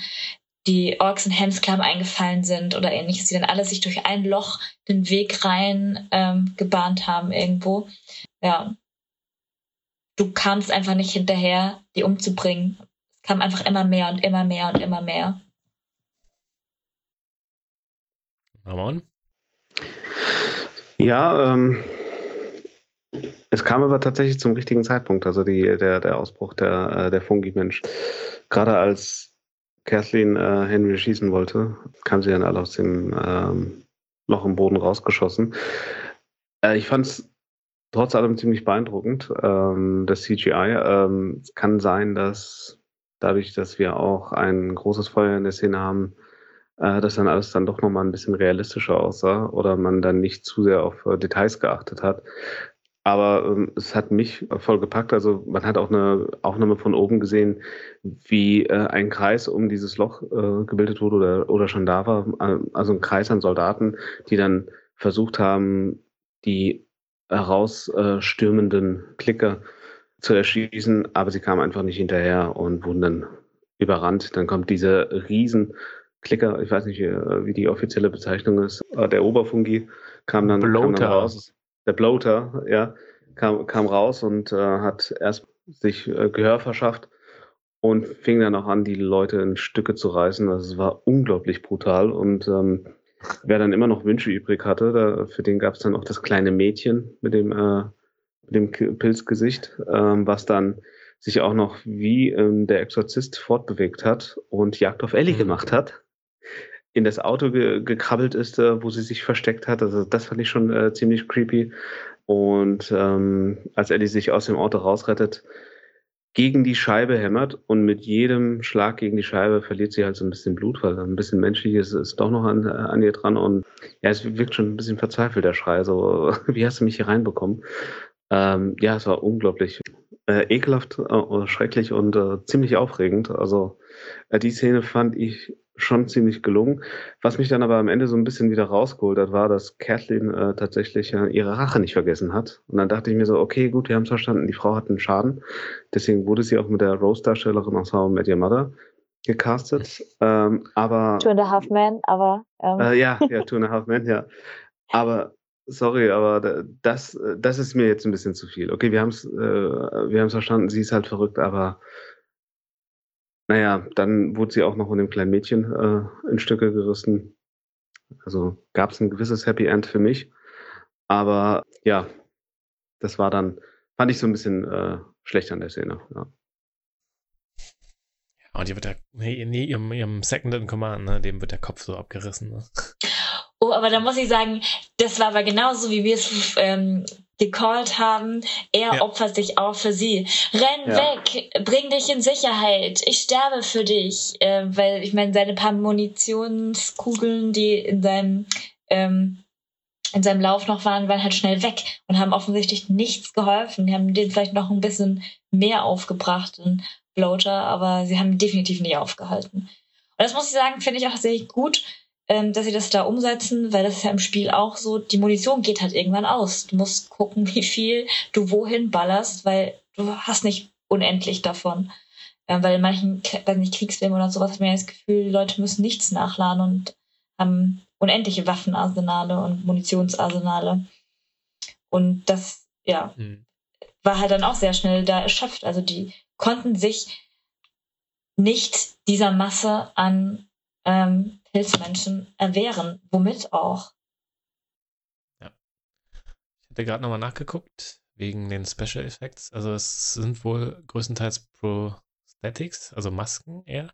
die Orks in Helmsklamm eingefallen sind oder ähnliches, die dann alle sich durch ein Loch den Weg rein ähm, gebahnt haben irgendwo. Ja. Du kamst einfach nicht hinterher, die umzubringen. Es kam einfach immer mehr und immer mehr und immer mehr. Ramon? Ja, ähm, es kam aber tatsächlich zum richtigen Zeitpunkt, also die, der, der Ausbruch der, äh, der Fungi-Mensch. Gerade als Kathleen äh, Henry schießen wollte, kam sie dann alle aus dem ähm, Loch im Boden rausgeschossen. Äh, ich fand es trotz allem ziemlich beeindruckend, ähm, das CGI. Ähm, es kann sein, dass dadurch, dass wir auch ein großes Feuer in der Szene haben, äh, dass dann alles dann doch nochmal ein bisschen realistischer aussah oder man dann nicht zu sehr auf äh, Details geachtet hat. Aber ähm, es hat mich voll gepackt. Also man hat auch eine Aufnahme von oben gesehen, wie äh, ein Kreis um dieses Loch äh, gebildet wurde oder, oder schon da war. Äh, also ein Kreis an Soldaten, die dann versucht haben, die herausstürmenden Klicker zu erschießen, aber sie kamen einfach nicht hinterher und wurden dann überrannt. Dann kommt diese riesen Klicker, ich weiß nicht, äh, wie die offizielle Bezeichnung ist, äh, der Oberfungi kam dann, kam dann raus. Der Bloater, ja, kam, kam raus und äh, hat erst sich äh, Gehör verschafft und fing dann auch an, die Leute in Stücke zu reißen. Also es war unglaublich brutal und ähm, wer dann immer noch Wünsche übrig hatte, da, für den gab es dann auch das kleine Mädchen mit dem, äh, mit dem Pilzgesicht, ähm, was dann sich auch noch wie ähm, der Exorzist fortbewegt hat und Jagd auf Ellie mhm. gemacht hat in das Auto ge gekrabbelt ist, äh, wo sie sich versteckt hat. Also das fand ich schon äh, ziemlich creepy. Und ähm, als Ellie sich aus dem Auto rausrettet, gegen die Scheibe hämmert und mit jedem Schlag gegen die Scheibe verliert sie halt so ein bisschen Blut, weil ein bisschen menschliches ist doch noch an, an ihr dran und ja, es wirkt schon ein bisschen verzweifelt, der Schrei, so, wie hast du mich hier reinbekommen? Ähm, ja, es war unglaublich äh, ekelhaft, äh, schrecklich und äh, ziemlich aufregend. Also äh, die Szene fand ich schon ziemlich gelungen. Was mich dann aber am Ende so ein bisschen wieder rausgeholt hat, war, dass Kathleen äh, tatsächlich äh, ihre Rache nicht vergessen hat. Und dann dachte ich mir so, okay, gut, wir haben es verstanden, die Frau hat einen Schaden. Deswegen wurde sie auch mit der Rose-Darstellerin aus How I Met Your Mother gecastet. Ähm, aber Two and a Half Men, aber ähm. äh, ja, ja, Two and a Half Men, ja. Aber sorry, aber das, das ist mir jetzt ein bisschen zu viel. Okay, wir haben es, äh, wir haben es verstanden. Sie ist halt verrückt, aber naja, dann wurde sie auch noch von dem kleinen Mädchen äh, in Stücke gerissen. Also gab es ein gewisses Happy End für mich. Aber ja, das war dann, fand ich so ein bisschen äh, schlecht an der Szene. Ja. Ja, und die wird ja, nee, nee, ihrem, ihrem Second in Command, ne, dem wird der Kopf so abgerissen. Ne? Oh, aber da muss ich sagen, das war aber genauso, wie wir es ähm, gecallt haben. Er ja. opfert sich auch für sie. Renn ja. weg, bring dich in Sicherheit. Ich sterbe für dich. Äh, weil ich meine, seine paar Munitionskugeln, die in seinem ähm, in seinem Lauf noch waren, waren halt schnell weg und haben offensichtlich nichts geholfen. Die haben den vielleicht noch ein bisschen mehr aufgebracht in Bloater, aber sie haben definitiv nie aufgehalten. Und das muss ich sagen, finde ich auch sehr gut, ähm, dass sie das da umsetzen, weil das ist ja im Spiel auch so, die Munition geht halt irgendwann aus. Du musst gucken, wie viel du wohin ballerst, weil du hast nicht unendlich davon. Ähm, weil in manchen, weiß nicht, Kriegsfilmen oder sowas hat man ja das Gefühl, die Leute müssen nichts nachladen und haben unendliche Waffenarsenale und Munitionsarsenale. Und das, ja, mhm. war halt dann auch sehr schnell da erschöpft. Also die konnten sich nicht dieser Masse an ähm, Pilzmenschen erwehren. Womit auch? Ja. Ich hatte gerade nochmal nachgeguckt, wegen den Special Effects. Also es sind wohl größtenteils Prosthetics, also Masken eher.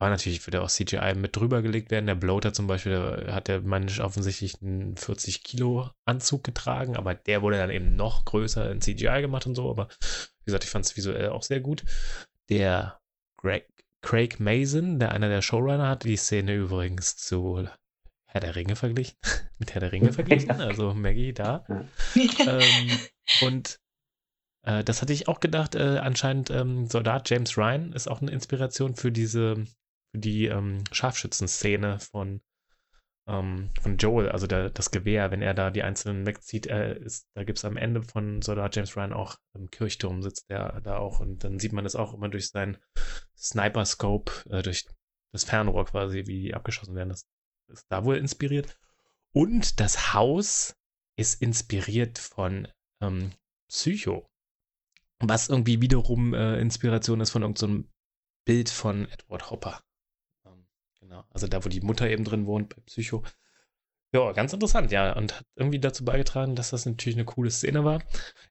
Aber natürlich würde auch CGI mit drüber gelegt werden. Der Bloater zum Beispiel hat der Mensch offensichtlich einen 40 Kilo Anzug getragen, aber der wurde dann eben noch größer in CGI gemacht und so. Aber wie gesagt, ich fand es visuell auch sehr gut. Der Greg, Craig Mason, der einer der Showrunner hat, die Szene übrigens zu Herr der Ringe verglichen, mit Herr der Ringe verglichen, also Maggie da. ähm, und äh, das hatte ich auch gedacht, äh, anscheinend ähm, Soldat James Ryan ist auch eine Inspiration für diese, für die ähm, Scharfschützen-Szene von ähm, von Joel, also der, das Gewehr, wenn er da die einzelnen wegzieht, er ist, da gibt es am Ende von Soldat James Ryan auch im Kirchturm sitzt der da auch und dann sieht man das auch immer durch seinen Sniper-Scope, äh, durch das Fernrohr quasi, wie die abgeschossen werden. Das ist da wohl inspiriert. Und das Haus ist inspiriert von ähm, Psycho. Was irgendwie wiederum äh, Inspiration ist von irgendeinem so Bild von Edward Hopper. Genau. Also da, wo die Mutter eben drin wohnt, bei Psycho. Ja, ganz interessant, ja. Und hat irgendwie dazu beigetragen, dass das natürlich eine coole Szene war.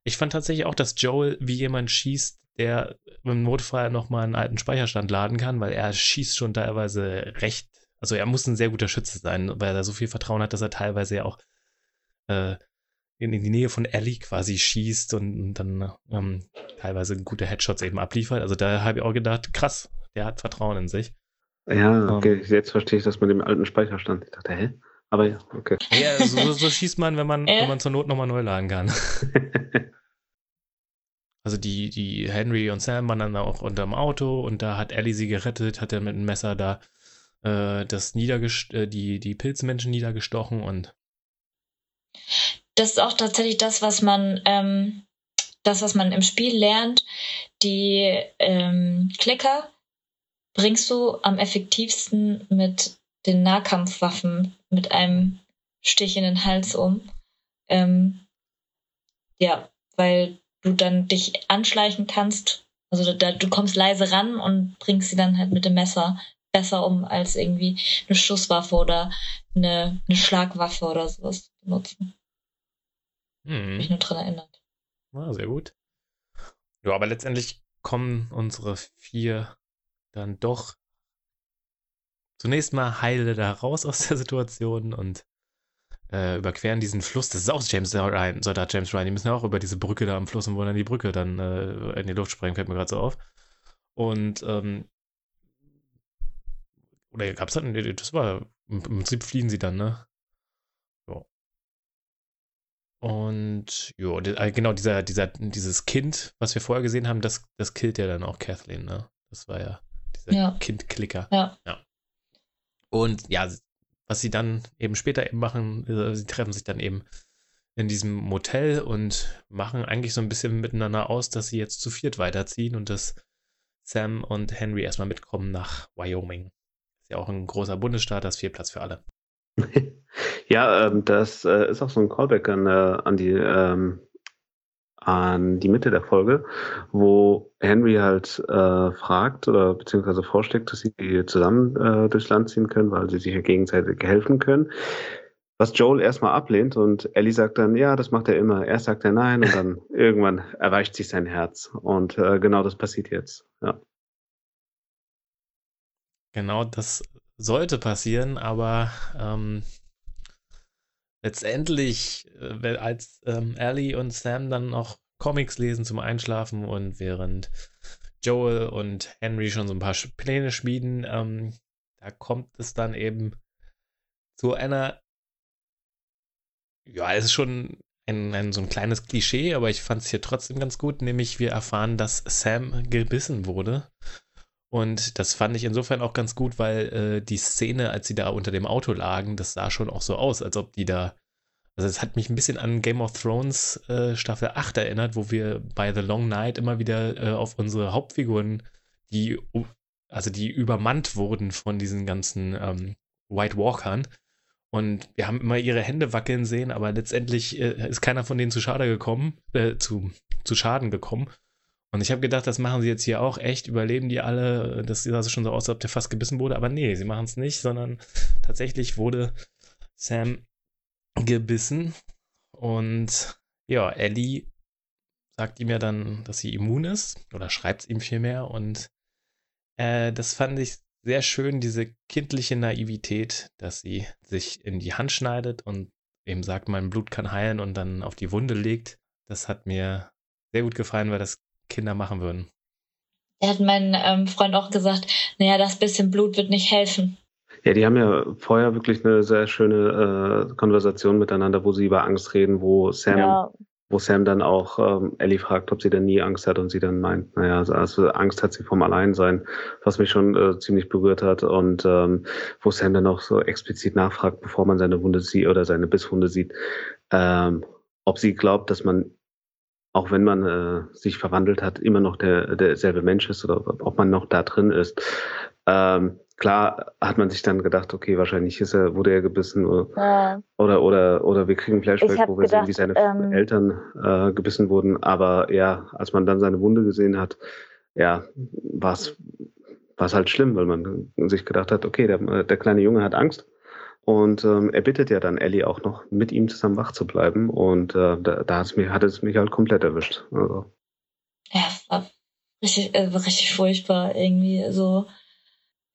Ich fand tatsächlich auch, dass Joel wie jemand schießt, der im Notfall nochmal einen alten Speicherstand laden kann, weil er schießt schon teilweise recht. Also er muss ein sehr guter Schütze sein, weil er so viel Vertrauen hat, dass er teilweise ja auch äh, in, in, die Nähe von Ellie quasi schießt und, und dann ähm, teilweise gute Headshots eben abliefert. Also da habe ich auch gedacht, krass, der hat Vertrauen in sich. Ja, okay, um, jetzt verstehe ich das mit dem alten Speicherstand. Ich dachte, hä? Aber ja, okay. Ja, so, so schießt man, wenn man, äh? wenn man zur Not nochmal neu laden kann. also die, die Henry und Sam waren dann auch unterm Auto und da hat Ellie sie gerettet, hat er mit einem Messer da äh, das niedergest äh, die, die Pilzmenschen niedergestochen und das ist auch tatsächlich das, was man, ähm, das, was man im Spiel lernt. Die ähm, Klicker bringst du am effektivsten mit den Nahkampfwaffen mit einem Stich in den Hals um. Ähm, ja, weil du dann dich anschleichen kannst. Also da, du kommst leise ran und bringst sie dann halt mit dem Messer besser um, als irgendwie eine Schusswaffe oder eine, eine Schlagwaffe oder sowas benutzen. Hm. Mich nur dran erinnert. Ah, sehr gut. Ja, aber letztendlich kommen unsere vier dann doch zunächst mal heile da raus aus der Situation und äh, überqueren diesen Fluss. Das ist auch James Ryan, Soldat James Ryan. Die müssen ja auch über diese Brücke da am Fluss und wollen dann die Brücke dann äh, in die Luft sprengen, fällt mir gerade so auf. Und, ähm, oder gab es dann, das war, im Prinzip fliehen sie dann, ne? Ja. Und, ja, äh, genau, dieser, dieser, dieses Kind, was wir vorher gesehen haben, das, das killt ja dann auch Kathleen, ne? Das war ja dieser ja. Kindklicker. Ja. ja. Und ja, was sie dann eben später eben machen, äh, sie treffen sich dann eben in diesem Motel und machen eigentlich so ein bisschen miteinander aus, dass sie jetzt zu viert weiterziehen und dass Sam und Henry erstmal mitkommen nach Wyoming. Ist ja auch ein großer Bundesstaat, das ist viel Platz für alle. ja, ähm, das äh, ist auch so ein Callback an, äh, an die ähm, an die Mitte der Folge, wo Henry halt äh, fragt oder beziehungsweise vorschlägt, dass sie zusammen äh, durchs Land ziehen können, weil sie sich ja gegenseitig helfen können. Was Joel erstmal ablehnt und Ellie sagt dann, ja, das macht er immer. Erst sagt er nein und dann irgendwann erweicht sich sein Herz. Und äh, genau das passiert jetzt. Ja. Genau, das sollte passieren, aber ähm, letztendlich, äh, als ähm, Ellie und Sam dann noch Comics lesen zum Einschlafen und während Joel und Henry schon so ein paar Pläne schmieden, ähm, da kommt es dann eben zu einer, ja, es ist schon ein, ein, so ein kleines Klischee, aber ich fand es hier trotzdem ganz gut, nämlich wir erfahren, dass Sam gebissen wurde. Und das fand ich insofern auch ganz gut, weil äh, die Szene, als sie da unter dem Auto lagen, das sah schon auch so aus, als ob die da. Also es hat mich ein bisschen an Game of Thrones äh, Staffel 8 erinnert, wo wir bei The Long Night immer wieder äh, auf unsere Hauptfiguren, die also die übermannt wurden von diesen ganzen ähm, White Walkern. Und wir haben immer ihre Hände wackeln sehen, aber letztendlich äh, ist keiner von denen zu Schade gekommen, äh, zu, zu Schaden gekommen. Und ich habe gedacht, das machen sie jetzt hier auch echt, überleben die alle. Das also schon so aus, als ob der fast gebissen wurde. Aber nee, sie machen es nicht, sondern tatsächlich wurde Sam gebissen. Und ja, Ellie sagt ihm ja dann, dass sie immun ist oder schreibt es ihm vielmehr. Und äh, das fand ich sehr schön, diese kindliche Naivität, dass sie sich in die Hand schneidet und eben sagt, mein Blut kann heilen und dann auf die Wunde legt. Das hat mir sehr gut gefallen, weil das Kinder machen würden. Er hat mein ähm, Freund auch gesagt, naja, das bisschen Blut wird nicht helfen. Ja, die haben ja vorher wirklich eine sehr schöne äh, Konversation miteinander, wo sie über Angst reden, wo Sam, ja. wo Sam dann auch ähm, Ellie fragt, ob sie denn nie Angst hat und sie dann meint, naja, also Angst hat sie vom Alleinsein, was mich schon äh, ziemlich berührt hat und ähm, wo Sam dann auch so explizit nachfragt, bevor man seine Wunde sieht oder seine Bisswunde sieht, ähm, ob sie glaubt, dass man auch wenn man äh, sich verwandelt hat, immer noch der derselbe Mensch ist oder ob man noch da drin ist. Ähm, klar hat man sich dann gedacht, okay, wahrscheinlich ist er, wurde er gebissen oder ja. oder, oder, oder wir kriegen Flashback, wo wir gedacht, sehen, wie seine ähm, Eltern äh, gebissen wurden. Aber ja, als man dann seine Wunde gesehen hat, ja, war es halt schlimm, weil man sich gedacht hat, okay, der, der kleine Junge hat Angst und ähm, er bittet ja dann Ellie auch noch, mit ihm zusammen wach zu bleiben. Und äh, da, da mich, hat es mich halt komplett erwischt. Also. Ja, war richtig, äh, war richtig furchtbar irgendwie. So,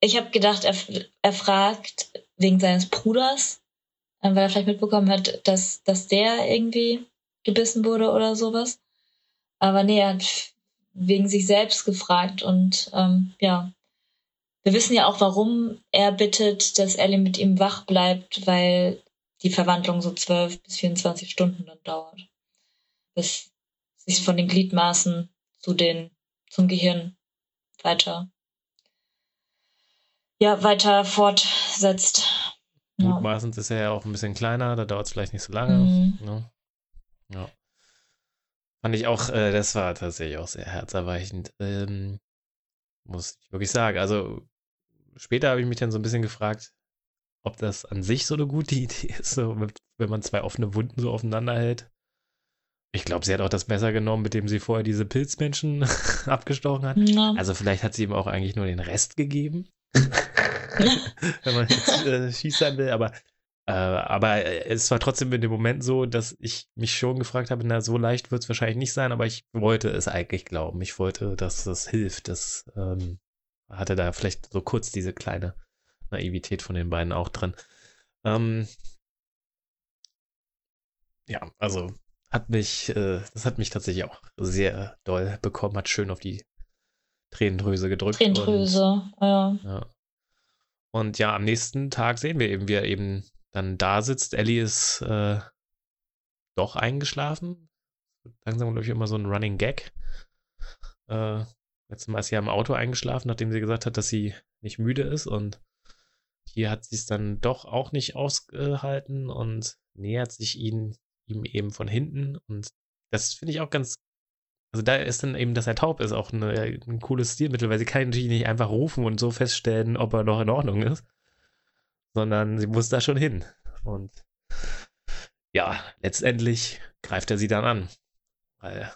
ich habe gedacht, er, er fragt wegen seines Bruders, äh, weil er vielleicht mitbekommen hat, dass, dass der irgendwie gebissen wurde oder sowas. Aber nee, er hat wegen sich selbst gefragt und ähm, ja, wir wissen ja auch, warum er bittet, dass Ellie mit ihm wach bleibt, weil die Verwandlung so 12 bis 24 Stunden dann dauert. Bis sich von den Gliedmaßen zu den, zum Gehirn weiter, ja, weiter fortsetzt. Gliedmaßen ja. ist er ja auch ein bisschen kleiner, da dauert es vielleicht nicht so lange. Mhm. Ne? Ja. Fand ich auch, äh, das war tatsächlich auch sehr herzerweichend. Ähm, muss ich wirklich sagen. Also später habe ich mich dann so ein bisschen gefragt, ob das an sich so eine gute Idee ist, so, wenn man zwei offene Wunden so aufeinander hält. Ich glaube, sie hat auch das Messer genommen, mit dem sie vorher diese Pilzmenschen abgestochen hat. Ja. Also vielleicht hat sie ihm auch eigentlich nur den Rest gegeben. wenn man jetzt äh, schießt sein will, aber äh, aber es war trotzdem in dem Moment so, dass ich mich schon gefragt habe, na, so leicht wird es wahrscheinlich nicht sein, aber ich wollte es eigentlich glauben. Ich wollte, dass das hilft, dass ähm, hatte da vielleicht so kurz diese kleine Naivität von den beiden auch drin. Ähm, ja, also hat mich, äh, das hat mich tatsächlich auch sehr doll bekommen, hat schön auf die Tränendrüse gedrückt. Tränendrüse, und, ja. ja. Und ja, am nächsten Tag sehen wir eben, wie er eben dann da sitzt. Ellie ist äh, doch eingeschlafen. Langsam, glaube ich, immer so ein Running Gag. Äh, Letztes Mal ist sie ja im Auto eingeschlafen, nachdem sie gesagt hat, dass sie nicht müde ist und hier hat sie es dann doch auch nicht ausgehalten und nähert sich ihn, ihm eben von hinten. Und das finde ich auch ganz. Also da ist dann eben, dass er taub ist, auch eine, ein cooles Stilmittel, weil sie kann natürlich nicht einfach rufen und so feststellen, ob er noch in Ordnung ist, sondern sie muss da schon hin. Und ja, letztendlich greift er sie dann an, weil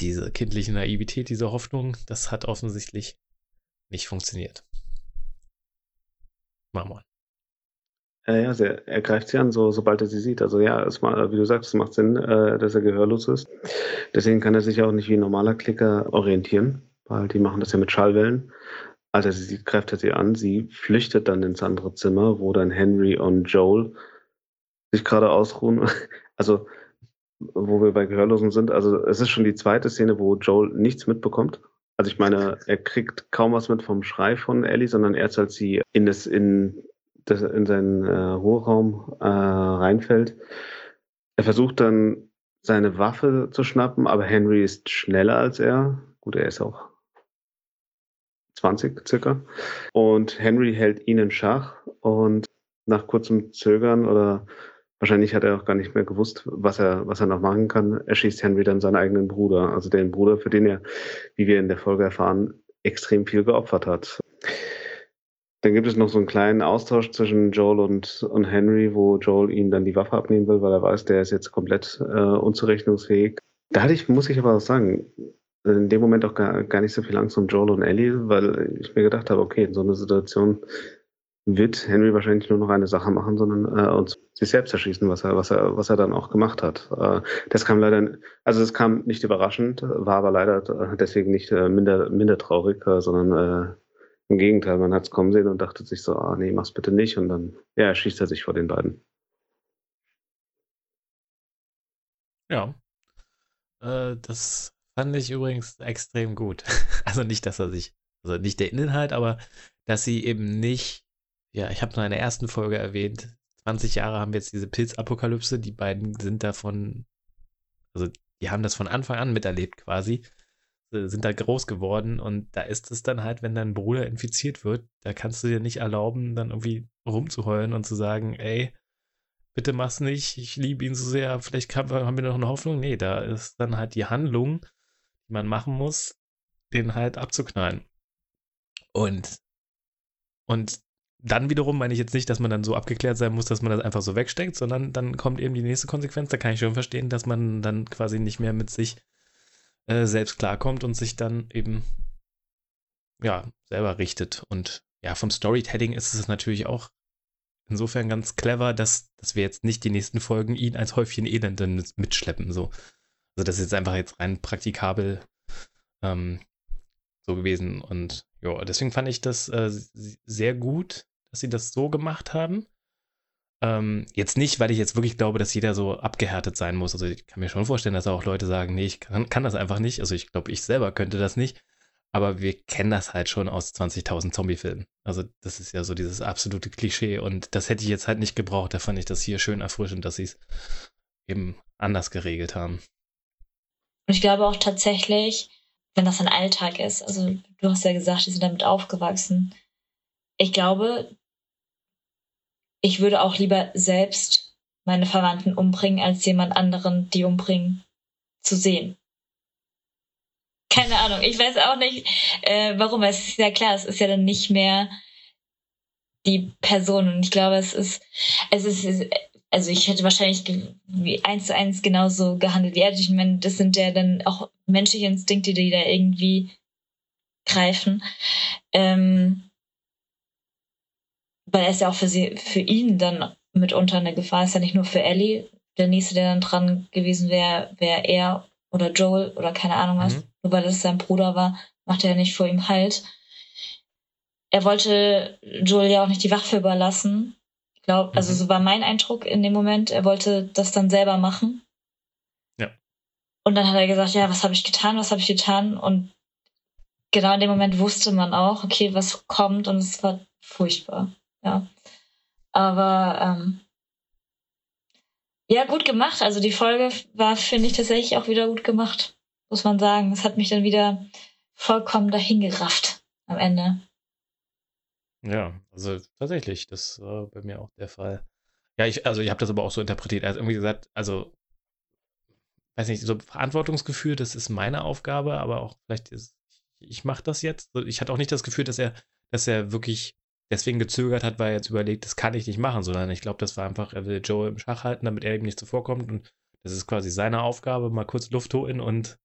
diese kindliche Naivität, diese Hoffnung, das hat offensichtlich nicht funktioniert. Marmon. Ja, ja, sehr, er greift sie an, so, sobald er sie sieht. Also ja, es mal, wie du sagst, es macht Sinn, äh, dass er gehörlos ist. Deswegen kann er sich auch nicht wie ein normaler Klicker orientieren, weil die machen das ja mit Schallwellen. Als er sie sieht, greift er sie an. Sie flüchtet dann ins andere Zimmer, wo dann Henry und Joel sich gerade ausruhen. Also, wo wir bei Gehörlosen sind. Also, es ist schon die zweite Szene, wo Joel nichts mitbekommt. Also, ich meine, er kriegt kaum was mit vom Schrei von Ellie, sondern erst als sie in das, in das, in seinen äh, Ruheraum äh, reinfällt. Er versucht dann, seine Waffe zu schnappen, aber Henry ist schneller als er. Gut, er ist auch 20 circa. Und Henry hält ihn in Schach und nach kurzem Zögern oder Wahrscheinlich hat er auch gar nicht mehr gewusst, was er, was er noch machen kann. Erschießt Henry dann seinen eigenen Bruder, also den Bruder, für den er, wie wir in der Folge erfahren, extrem viel geopfert hat. Dann gibt es noch so einen kleinen Austausch zwischen Joel und, und Henry, wo Joel ihn dann die Waffe abnehmen will, weil er weiß, der ist jetzt komplett äh, unzurechnungsfähig. Da hatte ich, muss ich aber auch sagen, in dem Moment auch gar, gar nicht so viel Angst um Joel und Ellie, weil ich mir gedacht habe, okay, in so einer Situation wird Henry wahrscheinlich nur noch eine Sache machen, sondern äh, uns sich selbst erschießen, was er, was er, was er dann auch gemacht hat. Äh, das kam leider, also es kam nicht überraschend, war aber leider deswegen nicht äh, minder, minder traurig, äh, sondern äh, im Gegenteil, man hat es kommen sehen und dachte sich so, ah nee, mach's bitte nicht und dann ja, erschießt er sich vor den beiden. Ja. Äh, das fand ich übrigens extrem gut. also nicht, dass er sich, also nicht der Inhalt, aber dass sie eben nicht ja, ich habe nur in der ersten Folge erwähnt, 20 Jahre haben wir jetzt diese Pilzapokalypse. Die beiden sind davon, also die haben das von Anfang an miterlebt quasi, sind da groß geworden und da ist es dann halt, wenn dein Bruder infiziert wird, da kannst du dir nicht erlauben, dann irgendwie rumzuheulen und zu sagen, ey, bitte mach's nicht, ich liebe ihn so sehr, vielleicht haben wir noch eine Hoffnung. Nee, da ist dann halt die Handlung, die man machen muss, den halt abzuknallen. Und, und dann wiederum meine ich jetzt nicht, dass man dann so abgeklärt sein muss, dass man das einfach so wegsteckt, sondern dann kommt eben die nächste Konsequenz. Da kann ich schon verstehen, dass man dann quasi nicht mehr mit sich äh, selbst klarkommt und sich dann eben ja selber richtet. Und ja, vom Storytelling ist es natürlich auch insofern ganz clever, dass, dass wir jetzt nicht die nächsten Folgen ihn als Häufchen Elend dann mitschleppen. So. Also das ist jetzt einfach jetzt rein praktikabel ähm, so gewesen. Und ja, deswegen fand ich das äh, sehr gut, dass sie das so gemacht haben. Ähm, jetzt nicht, weil ich jetzt wirklich glaube, dass jeder so abgehärtet sein muss. Also ich kann mir schon vorstellen, dass auch Leute sagen, nee, ich kann, kann das einfach nicht. Also ich glaube, ich selber könnte das nicht. Aber wir kennen das halt schon aus 20.000 Zombie-Filmen. Also das ist ja so dieses absolute Klischee und das hätte ich jetzt halt nicht gebraucht. Da fand ich das hier schön erfrischend, dass sie es eben anders geregelt haben. Und ich glaube auch tatsächlich, wenn das ein Alltag ist, also du hast ja gesagt, die sind damit aufgewachsen. Ich glaube, ich würde auch lieber selbst meine Verwandten umbringen, als jemand anderen die umbringen zu sehen. Keine Ahnung, ich weiß auch nicht, äh, warum. Es ist ja klar, es ist ja dann nicht mehr die Person. Und ich glaube, es ist, es ist, also ich hätte wahrscheinlich eins zu eins genauso gehandelt wie er. Ich meine, das sind ja dann auch menschliche Instinkte, die da irgendwie greifen. Ähm, weil er ist ja auch für sie, für ihn dann mitunter eine Gefahr, ist ja nicht nur für Ellie. Der nächste, der dann dran gewesen wäre, wäre er oder Joel oder keine Ahnung was. Mhm. Nur weil es sein Bruder war, macht er ja nicht vor ihm Halt. Er wollte Joel ja auch nicht die Waffe überlassen. Ich glaube, also mhm. so war mein Eindruck in dem Moment. Er wollte das dann selber machen. Ja. Und dann hat er gesagt, ja, was habe ich getan, was habe ich getan? Und genau in dem Moment wusste man auch, okay, was kommt und es war furchtbar ja. Aber ähm, ja, gut gemacht. Also die Folge war, finde ich, tatsächlich auch wieder gut gemacht, muss man sagen. Es hat mich dann wieder vollkommen dahin gerafft am Ende. Ja, also tatsächlich, das war bei mir auch der Fall. Ja, ich, also ich habe das aber auch so interpretiert. Er hat irgendwie gesagt, also, weiß nicht, so Verantwortungsgefühl, das ist meine Aufgabe, aber auch vielleicht ist, ich mache das jetzt. Ich hatte auch nicht das Gefühl, dass er, dass er wirklich deswegen gezögert hat, weil er jetzt überlegt, das kann ich nicht machen, sondern ich glaube, das war einfach, er will Joe im Schach halten, damit er ihm nicht zuvorkommt und das ist quasi seine Aufgabe, mal kurz Luft holen und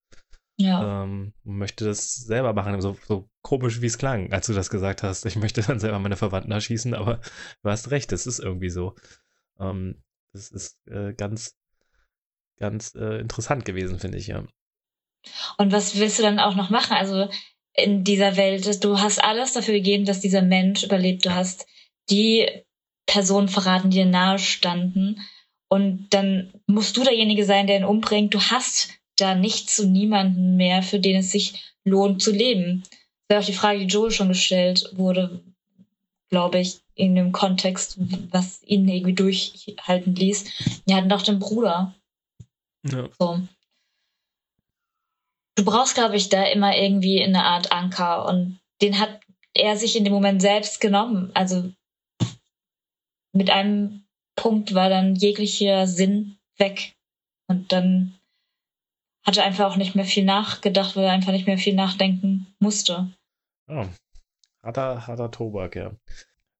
ja. ähm, möchte das selber machen. So, so komisch, wie es klang, als du das gesagt hast. Ich möchte dann selber meine Verwandten erschießen, aber du hast recht, das ist irgendwie so. Ähm, das ist äh, ganz, ganz äh, interessant gewesen, finde ich, ja. Und was willst du dann auch noch machen? Also in dieser Welt, du hast alles dafür gegeben, dass dieser Mensch überlebt. Du hast die Personen verraten, die dir nahe standen. Und dann musst du derjenige sein, der ihn umbringt. Du hast da nichts zu niemanden mehr, für den es sich lohnt zu leben. Das wäre auch die Frage, die Joel schon gestellt wurde, glaube ich, in dem Kontext, was ihn irgendwie durchhalten ließ. Er hat noch den Bruder. Ja. So. Du brauchst, glaube ich, da immer irgendwie eine Art Anker und den hat er sich in dem Moment selbst genommen. Also mit einem Punkt war dann jeglicher Sinn weg. Und dann hat er einfach auch nicht mehr viel nachgedacht, weil er einfach nicht mehr viel nachdenken musste. Oh, harter, harter Tobak, ja.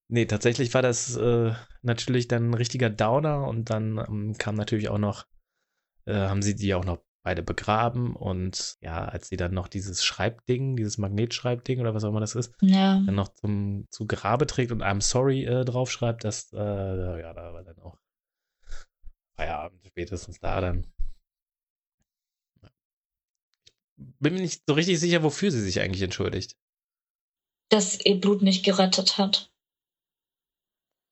Nee, tatsächlich war das äh, natürlich dann ein richtiger Downer und dann ähm, kam natürlich auch noch, äh, haben sie die auch noch beide begraben und ja, als sie dann noch dieses Schreibding, dieses Magnetschreibding oder was auch immer das ist, ja. dann noch zum, zu Grabe trägt und I'm sorry äh, draufschreibt, das, äh, ja, da war dann auch Feierabend spätestens da dann. Bin mir nicht so richtig sicher, wofür sie sich eigentlich entschuldigt. Dass ihr Blut nicht gerettet hat.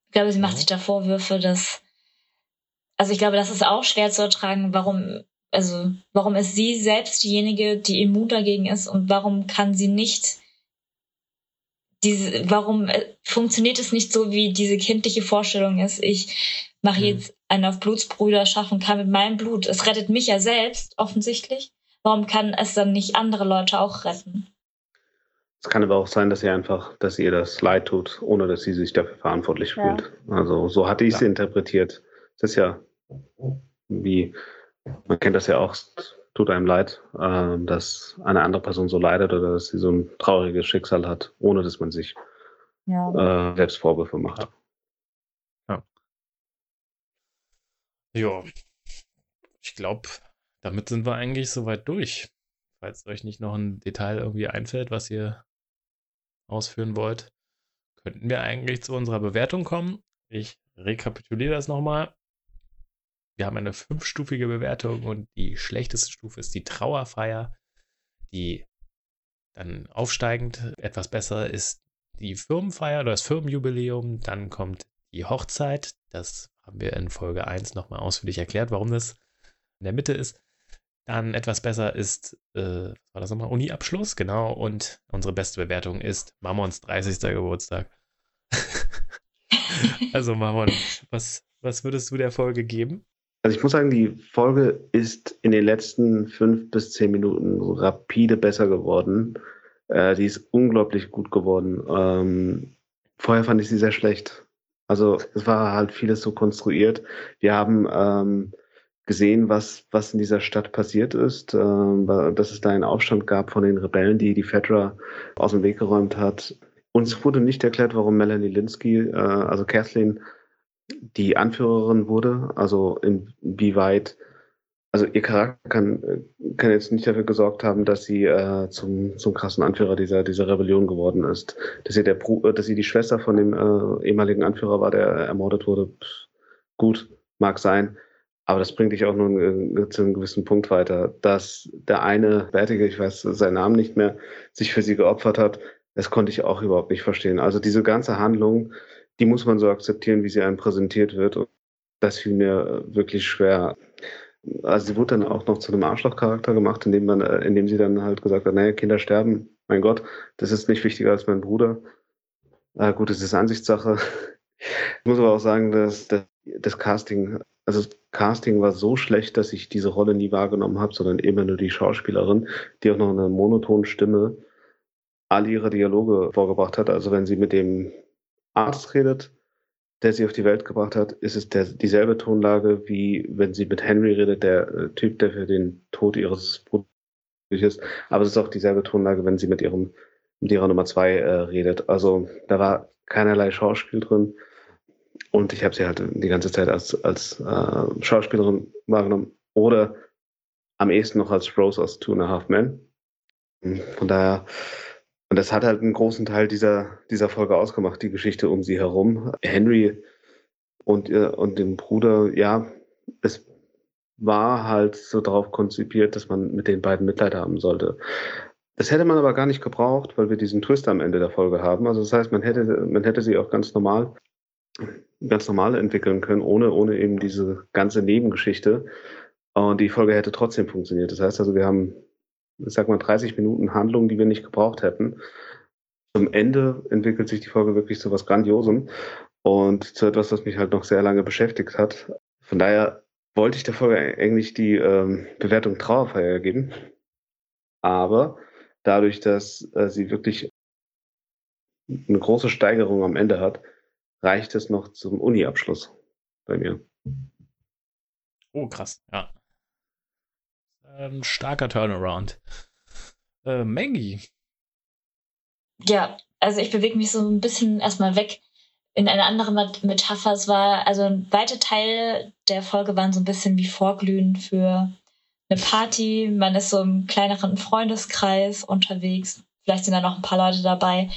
Ich glaube, sie macht ja. sich da Vorwürfe, dass. Also ich glaube, das ist auch schwer zu ertragen, warum, also warum ist sie selbst diejenige, die immun dagegen ist und warum kann sie nicht diese, warum äh, funktioniert es nicht so, wie diese kindliche Vorstellung ist? Ich mache mhm. jetzt einen auf Blutsbrüder schaffen kann mit meinem Blut. Es rettet mich ja selbst, offensichtlich. Warum kann es dann nicht andere Leute auch retten? Es kann aber auch sein, dass sie einfach, dass ihr das leid tut, ohne dass sie sich dafür verantwortlich ja. fühlt. Also so hatte ich ja. sie interpretiert. Das ist ja wie, man kennt das ja auch, tut einem leid, äh, dass eine andere Person so leidet oder dass sie so ein trauriges Schicksal hat, ohne dass man sich ja. äh, selbst Vorwürfe macht. Ja. Ja. Ich glaube, damit sind wir eigentlich soweit durch. Falls euch nicht noch ein Detail irgendwie einfällt, was ihr ausführen wollt, könnten wir eigentlich zu unserer Bewertung kommen. Ich rekapituliere das nochmal. Wir haben eine fünfstufige Bewertung und die schlechteste Stufe ist die Trauerfeier. Die dann aufsteigend etwas besser ist die Firmenfeier oder das Firmenjubiläum. Dann kommt die Hochzeit. Das haben wir in Folge 1 nochmal ausführlich erklärt, warum das in der Mitte ist. Dann etwas besser ist, äh, was war das nochmal? Uni-Abschluss, genau. Und unsere beste Bewertung ist Mammons 30. Geburtstag. also Mammon, was, was würdest du der Folge geben? Also ich muss sagen, die Folge ist in den letzten fünf bis zehn Minuten rapide besser geworden. Äh, die ist unglaublich gut geworden. Ähm, vorher fand ich sie sehr schlecht. Also es war halt vieles so konstruiert. Wir haben ähm, gesehen, was, was in dieser Stadt passiert ist, äh, dass es da einen Aufstand gab von den Rebellen, die die Fedra aus dem Weg geräumt hat. Uns wurde nicht erklärt, warum Melanie Linsky, äh, also Kathleen, die Anführerin wurde, also inwieweit, also ihr Charakter kann, kann jetzt nicht dafür gesorgt haben, dass sie äh, zum, zum krassen Anführer dieser, dieser Rebellion geworden ist. Dass sie, der, dass sie die Schwester von dem äh, ehemaligen Anführer war, der ermordet wurde, pff, gut, mag sein. Aber das bringt dich auch nur zu einem gewissen Punkt weiter. Dass der eine Bärtige, ich weiß seinen Namen nicht mehr, sich für sie geopfert hat, das konnte ich auch überhaupt nicht verstehen. Also diese ganze Handlung, die muss man so akzeptieren, wie sie einem präsentiert wird. Und das fiel mir wirklich schwer. Also sie wurde dann auch noch zu einem Arschlochcharakter gemacht, indem man, äh, indem sie dann halt gesagt hat, naja, Kinder sterben, mein Gott, das ist nicht wichtiger als mein Bruder. Äh, gut, das ist Ansichtssache. Ich muss aber auch sagen, dass das, das Casting also das Casting war so schlecht, dass ich diese Rolle nie wahrgenommen habe, sondern immer nur die Schauspielerin, die auch noch eine monotone Stimme all ihre Dialoge vorgebracht hat. Also wenn sie mit dem Arzt redet, der sie auf die Welt gebracht hat, ist es der, dieselbe Tonlage, wie wenn sie mit Henry redet, der äh, Typ, der für den Tod ihres Bruders ist. Aber es ist auch dieselbe Tonlage, wenn sie mit ihrem mit ihrer Nummer zwei äh, redet. Also da war keinerlei Schauspiel drin. Und ich habe sie halt die ganze Zeit als, als äh, Schauspielerin wahrgenommen. Oder am ehesten noch als Rose aus Two and a Half Men. Von daher, und das hat halt einen großen Teil dieser, dieser Folge ausgemacht, die Geschichte um sie herum. Henry und, äh, und den Bruder, ja, es war halt so darauf konzipiert, dass man mit den beiden Mitleid haben sollte. Das hätte man aber gar nicht gebraucht, weil wir diesen Twist am Ende der Folge haben. Also das heißt, man hätte, man hätte sie auch ganz normal, ganz normal entwickeln können, ohne, ohne eben diese ganze Nebengeschichte. Und die Folge hätte trotzdem funktioniert. Das heißt also, wir haben, ich sag mal, 30 Minuten Handlung, die wir nicht gebraucht hätten. Zum Ende entwickelt sich die Folge wirklich zu was Grandiosem und zu etwas, was mich halt noch sehr lange beschäftigt hat. Von daher wollte ich der Folge eigentlich die ähm, Bewertung Trauerfeier geben. Aber dadurch, dass äh, sie wirklich eine große Steigerung am Ende hat, reicht es noch zum Uni-Abschluss bei mir. Oh, krass, ja. Ein starker Turnaround. Äh, Maggie. Ja, also ich bewege mich so ein bisschen erstmal weg in eine andere Metapher. Es war, also ein weiter Teil der Folge waren so ein bisschen wie Vorglühen für eine Party. Man ist so im kleineren Freundeskreis unterwegs. Vielleicht sind da noch ein paar Leute dabei,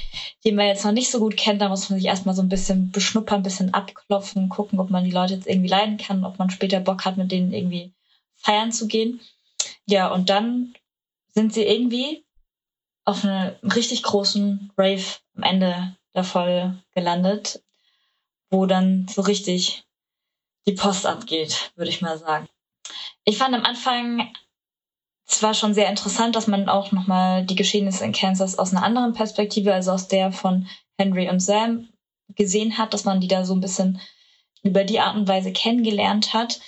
die man jetzt noch nicht so gut kennt. Da muss man sich erstmal so ein bisschen beschnuppern, ein bisschen abklopfen, gucken, ob man die Leute jetzt irgendwie leiden kann, ob man später Bock hat, mit denen irgendwie feiern zu gehen. Ja, und dann sind sie irgendwie auf einem richtig großen Rave am Ende der Folge gelandet, wo dann so richtig die Post abgeht, würde ich mal sagen. Ich fand am Anfang zwar schon sehr interessant, dass man auch nochmal die Geschehnisse in Kansas aus einer anderen Perspektive, also aus der von Henry und Sam gesehen hat, dass man die da so ein bisschen über die Art und Weise kennengelernt hat.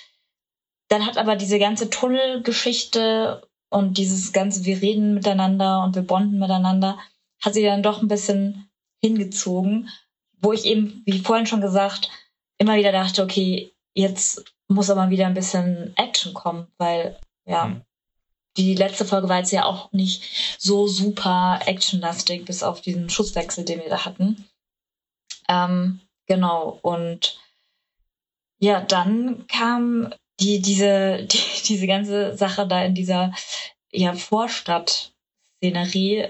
Dann hat aber diese ganze Tunnelgeschichte und dieses ganze, wir reden miteinander und wir bonden miteinander, hat sie dann doch ein bisschen hingezogen, wo ich eben, wie vorhin schon gesagt, immer wieder dachte, okay, jetzt muss aber wieder ein bisschen Action kommen, weil ja, mhm. die letzte Folge war jetzt ja auch nicht so super actionlastig, bis auf diesen Schusswechsel, den wir da hatten. Ähm, genau, und ja, dann kam die, diese, die, diese ganze Sache da in dieser ja, Vorstadt-Szenerie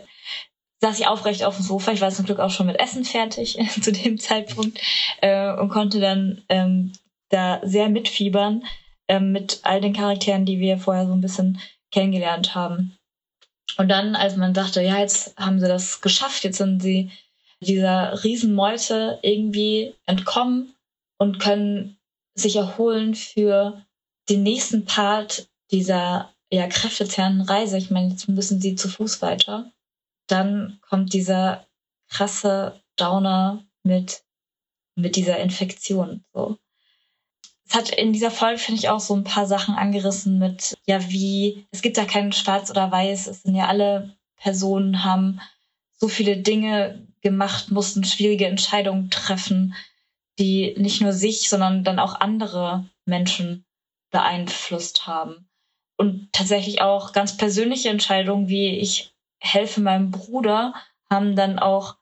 saß ich aufrecht auf dem Sofa. Ich war zum Glück auch schon mit Essen fertig zu dem Zeitpunkt äh, und konnte dann ähm, da sehr mitfiebern ähm, mit all den Charakteren, die wir vorher so ein bisschen kennengelernt haben. Und dann, als man dachte, ja, jetzt haben sie das geschafft, jetzt sind sie dieser Riesenmeute irgendwie entkommen und können sich erholen für den nächsten Part dieser ja, kräftezehrenden Reise. Ich meine, jetzt müssen sie zu Fuß weiter. Dann kommt dieser krasse Downer mit, mit dieser Infektion. So es hat in dieser Folge, finde ich, auch so ein paar Sachen angerissen mit, ja, wie, es gibt ja kein Schwarz oder Weiß, es sind ja alle Personen, haben so viele Dinge gemacht, mussten schwierige Entscheidungen treffen, die nicht nur sich, sondern dann auch andere Menschen beeinflusst haben. Und tatsächlich auch ganz persönliche Entscheidungen, wie ich helfe meinem Bruder, haben dann auch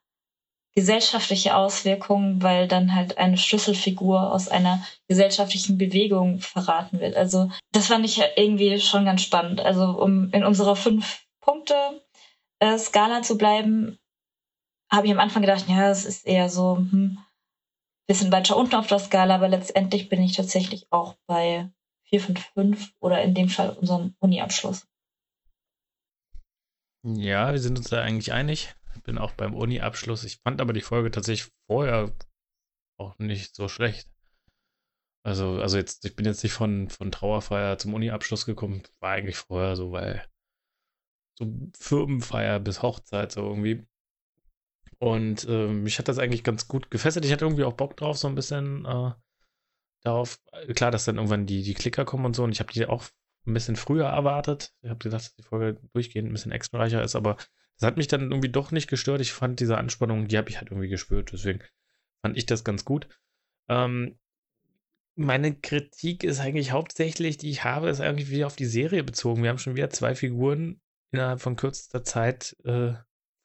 gesellschaftliche Auswirkungen, weil dann halt eine Schlüsselfigur aus einer gesellschaftlichen Bewegung verraten wird. Also das fand ich irgendwie schon ganz spannend. Also um in unserer fünf Punkte Skala zu bleiben, habe ich am Anfang gedacht, ja, es ist eher so hm, bisschen weiter unten auf der Skala, aber letztendlich bin ich tatsächlich auch bei 455 oder in dem Fall unserem Uni-Abschluss. Ja, wir sind uns da eigentlich einig bin auch beim Uni-Abschluss. Ich fand aber die Folge tatsächlich vorher auch nicht so schlecht. Also, also jetzt, ich bin jetzt nicht von, von Trauerfeier zum Uni-Abschluss gekommen. War eigentlich vorher so, weil so Firmenfeier bis Hochzeit so irgendwie. Und äh, mich hat das eigentlich ganz gut gefesselt. Ich hatte irgendwie auch Bock drauf, so ein bisschen äh, darauf. Klar, dass dann irgendwann die, die Klicker kommen und so. Und ich habe die auch ein bisschen früher erwartet. Ich habe gedacht, dass die Folge durchgehend ein bisschen actionreicher ist, aber das hat mich dann irgendwie doch nicht gestört. Ich fand diese Anspannung, die habe ich halt irgendwie gespürt. Deswegen fand ich das ganz gut. Ähm, meine Kritik ist eigentlich hauptsächlich, die ich habe, ist eigentlich wieder auf die Serie bezogen. Wir haben schon wieder zwei Figuren innerhalb von kürzester Zeit äh,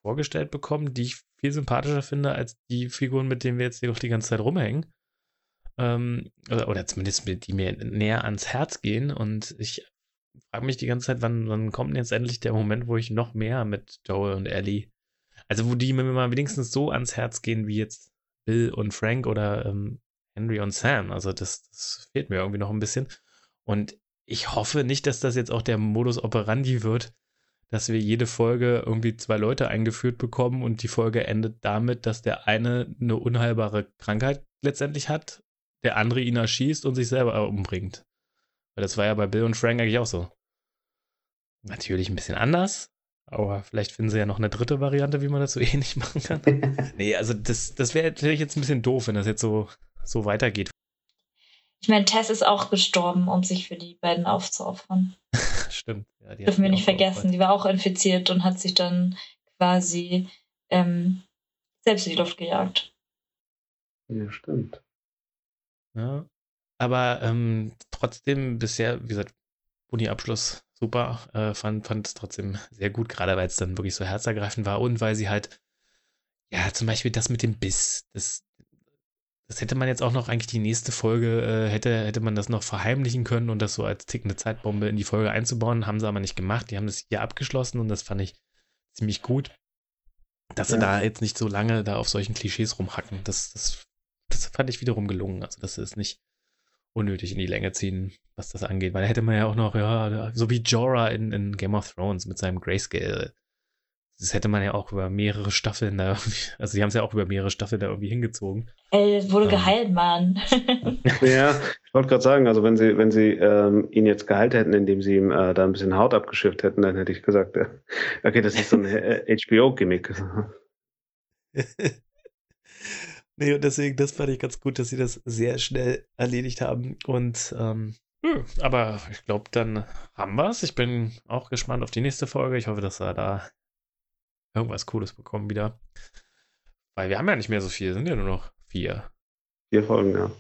vorgestellt bekommen, die ich viel sympathischer finde als die Figuren, mit denen wir jetzt hier noch die ganze Zeit rumhängen. Ähm, oder, oder, zumindest die mir näher ans Herz gehen. Und ich frage mich die ganze Zeit, wann, wann kommt jetzt endlich der Moment, wo ich noch mehr mit Joel und Ellie, also wo die mir mal wenigstens so ans Herz gehen wie jetzt Bill und Frank oder ähm, Henry und Sam. Also das, das fehlt mir irgendwie noch ein bisschen. Und ich hoffe nicht, dass das jetzt auch der Modus operandi wird, dass wir jede Folge irgendwie zwei Leute eingeführt bekommen und die Folge endet damit, dass der eine eine unheilbare Krankheit letztendlich hat, der andere ihn erschießt und sich selber umbringt. Weil das war ja bei Bill und Frank eigentlich auch so. Natürlich ein bisschen anders, aber vielleicht finden sie ja noch eine dritte Variante, wie man das so ähnlich machen kann. nee, also das, das wäre natürlich jetzt ein bisschen doof, wenn das jetzt so, so weitergeht. Ich meine, Tess ist auch gestorben, um sich für die beiden aufzuopfern. Stimmt. Ja, Dürfen wir nicht vergessen. Die war auch infiziert und hat sich dann quasi ähm, selbst in die Luft gejagt. Ja, stimmt. Ja. Aber ähm, trotzdem bisher, wie gesagt, Uni-Abschluss super. Äh, fand, fand es trotzdem sehr gut, gerade weil es dann wirklich so herzergreifend war und weil sie halt, ja, zum Beispiel das mit dem Biss, das, das hätte man jetzt auch noch eigentlich die nächste Folge, äh, hätte, hätte man das noch verheimlichen können und das so als tickende Zeitbombe in die Folge einzubauen, haben sie aber nicht gemacht. Die haben das hier abgeschlossen und das fand ich ziemlich gut. Dass ja. sie da jetzt nicht so lange da auf solchen Klischees rumhacken, das, das, das fand ich wiederum gelungen. Also, das ist nicht unnötig in die Länge ziehen, was das angeht. Weil da hätte man ja auch noch, ja, so wie Jorah in, in Game of Thrones mit seinem Grayscale das hätte man ja auch über mehrere Staffeln da, also sie haben es ja auch über mehrere Staffeln da irgendwie hingezogen. Ey, wurde ähm. geheilt, Mann. ja, ich wollte gerade sagen, also wenn sie, wenn sie ähm, ihn jetzt geheilt hätten, indem sie ihm äh, da ein bisschen Haut abgeschifft hätten, dann hätte ich gesagt, äh, okay, das ist so ein HBO-Gimmick. Nee, und deswegen, das fand ich ganz gut, dass sie das sehr schnell erledigt haben. Und ähm, aber ich glaube, dann haben wir es. Ich bin auch gespannt auf die nächste Folge. Ich hoffe, dass er da irgendwas Cooles bekommen wieder. Weil wir haben ja nicht mehr so viel, sind ja nur noch vier. Vier Folgen, ja.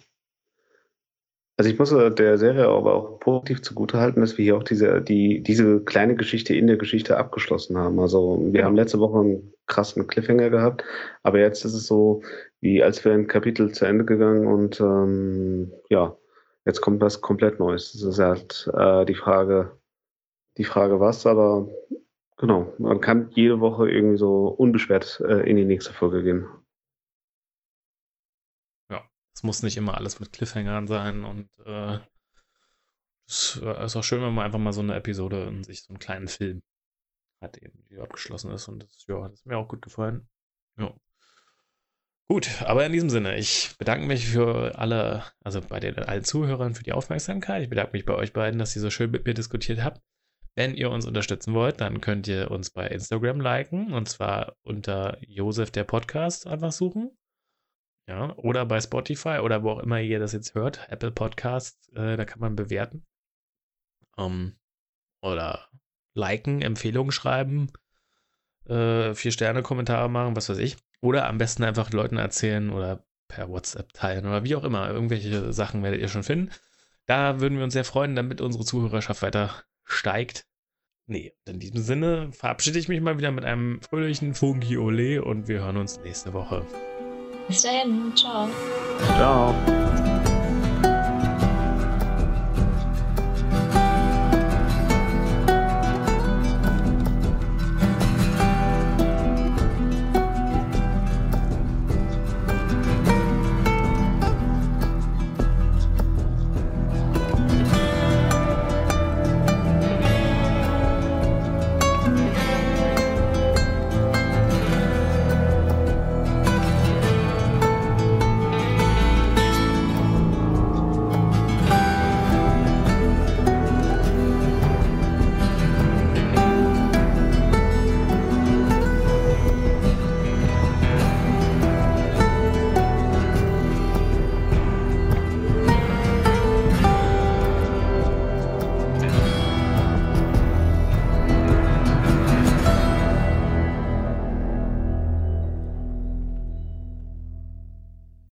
Also ich muss der Serie aber auch positiv zugutehalten, dass wir hier auch diese, die, diese kleine Geschichte in der Geschichte abgeschlossen haben. Also wir ja. haben letzte Woche einen krassen Cliffhanger gehabt, aber jetzt ist es so, wie als wäre ein Kapitel zu Ende gegangen und ähm, ja, jetzt kommt was komplett Neues. Das ist halt äh, die Frage, die Frage was, aber Genau, man kann jede Woche irgendwie so unbeschwert äh, in die nächste Folge gehen. Ja, es muss nicht immer alles mit Cliffhangern sein und äh, es ist auch schön, wenn man einfach mal so eine Episode und sich so einen kleinen Film hat, eben, die abgeschlossen ist und das, ja, das ist mir auch gut gefallen. Gut, aber in diesem Sinne, ich bedanke mich für alle, also bei den allen Zuhörern für die Aufmerksamkeit. Ich bedanke mich bei euch beiden, dass ihr so schön mit mir diskutiert habt. Wenn ihr uns unterstützen wollt, dann könnt ihr uns bei Instagram liken und zwar unter Josef der Podcast einfach suchen. Ja, oder bei Spotify oder wo auch immer ihr das jetzt hört, Apple Podcast, äh, da kann man bewerten. Um, oder liken, Empfehlungen schreiben, äh, vier Sterne Kommentare machen, was weiß ich. Oder am besten einfach Leuten erzählen oder per WhatsApp teilen oder wie auch immer. Irgendwelche Sachen werdet ihr schon finden. Da würden wir uns sehr freuen, damit unsere Zuhörerschaft weiter steigt. Nee, in diesem Sinne verabschiede ich mich mal wieder mit einem fröhlichen Fungi Ole und wir hören uns nächste Woche. Bis dahin, ciao. Ciao.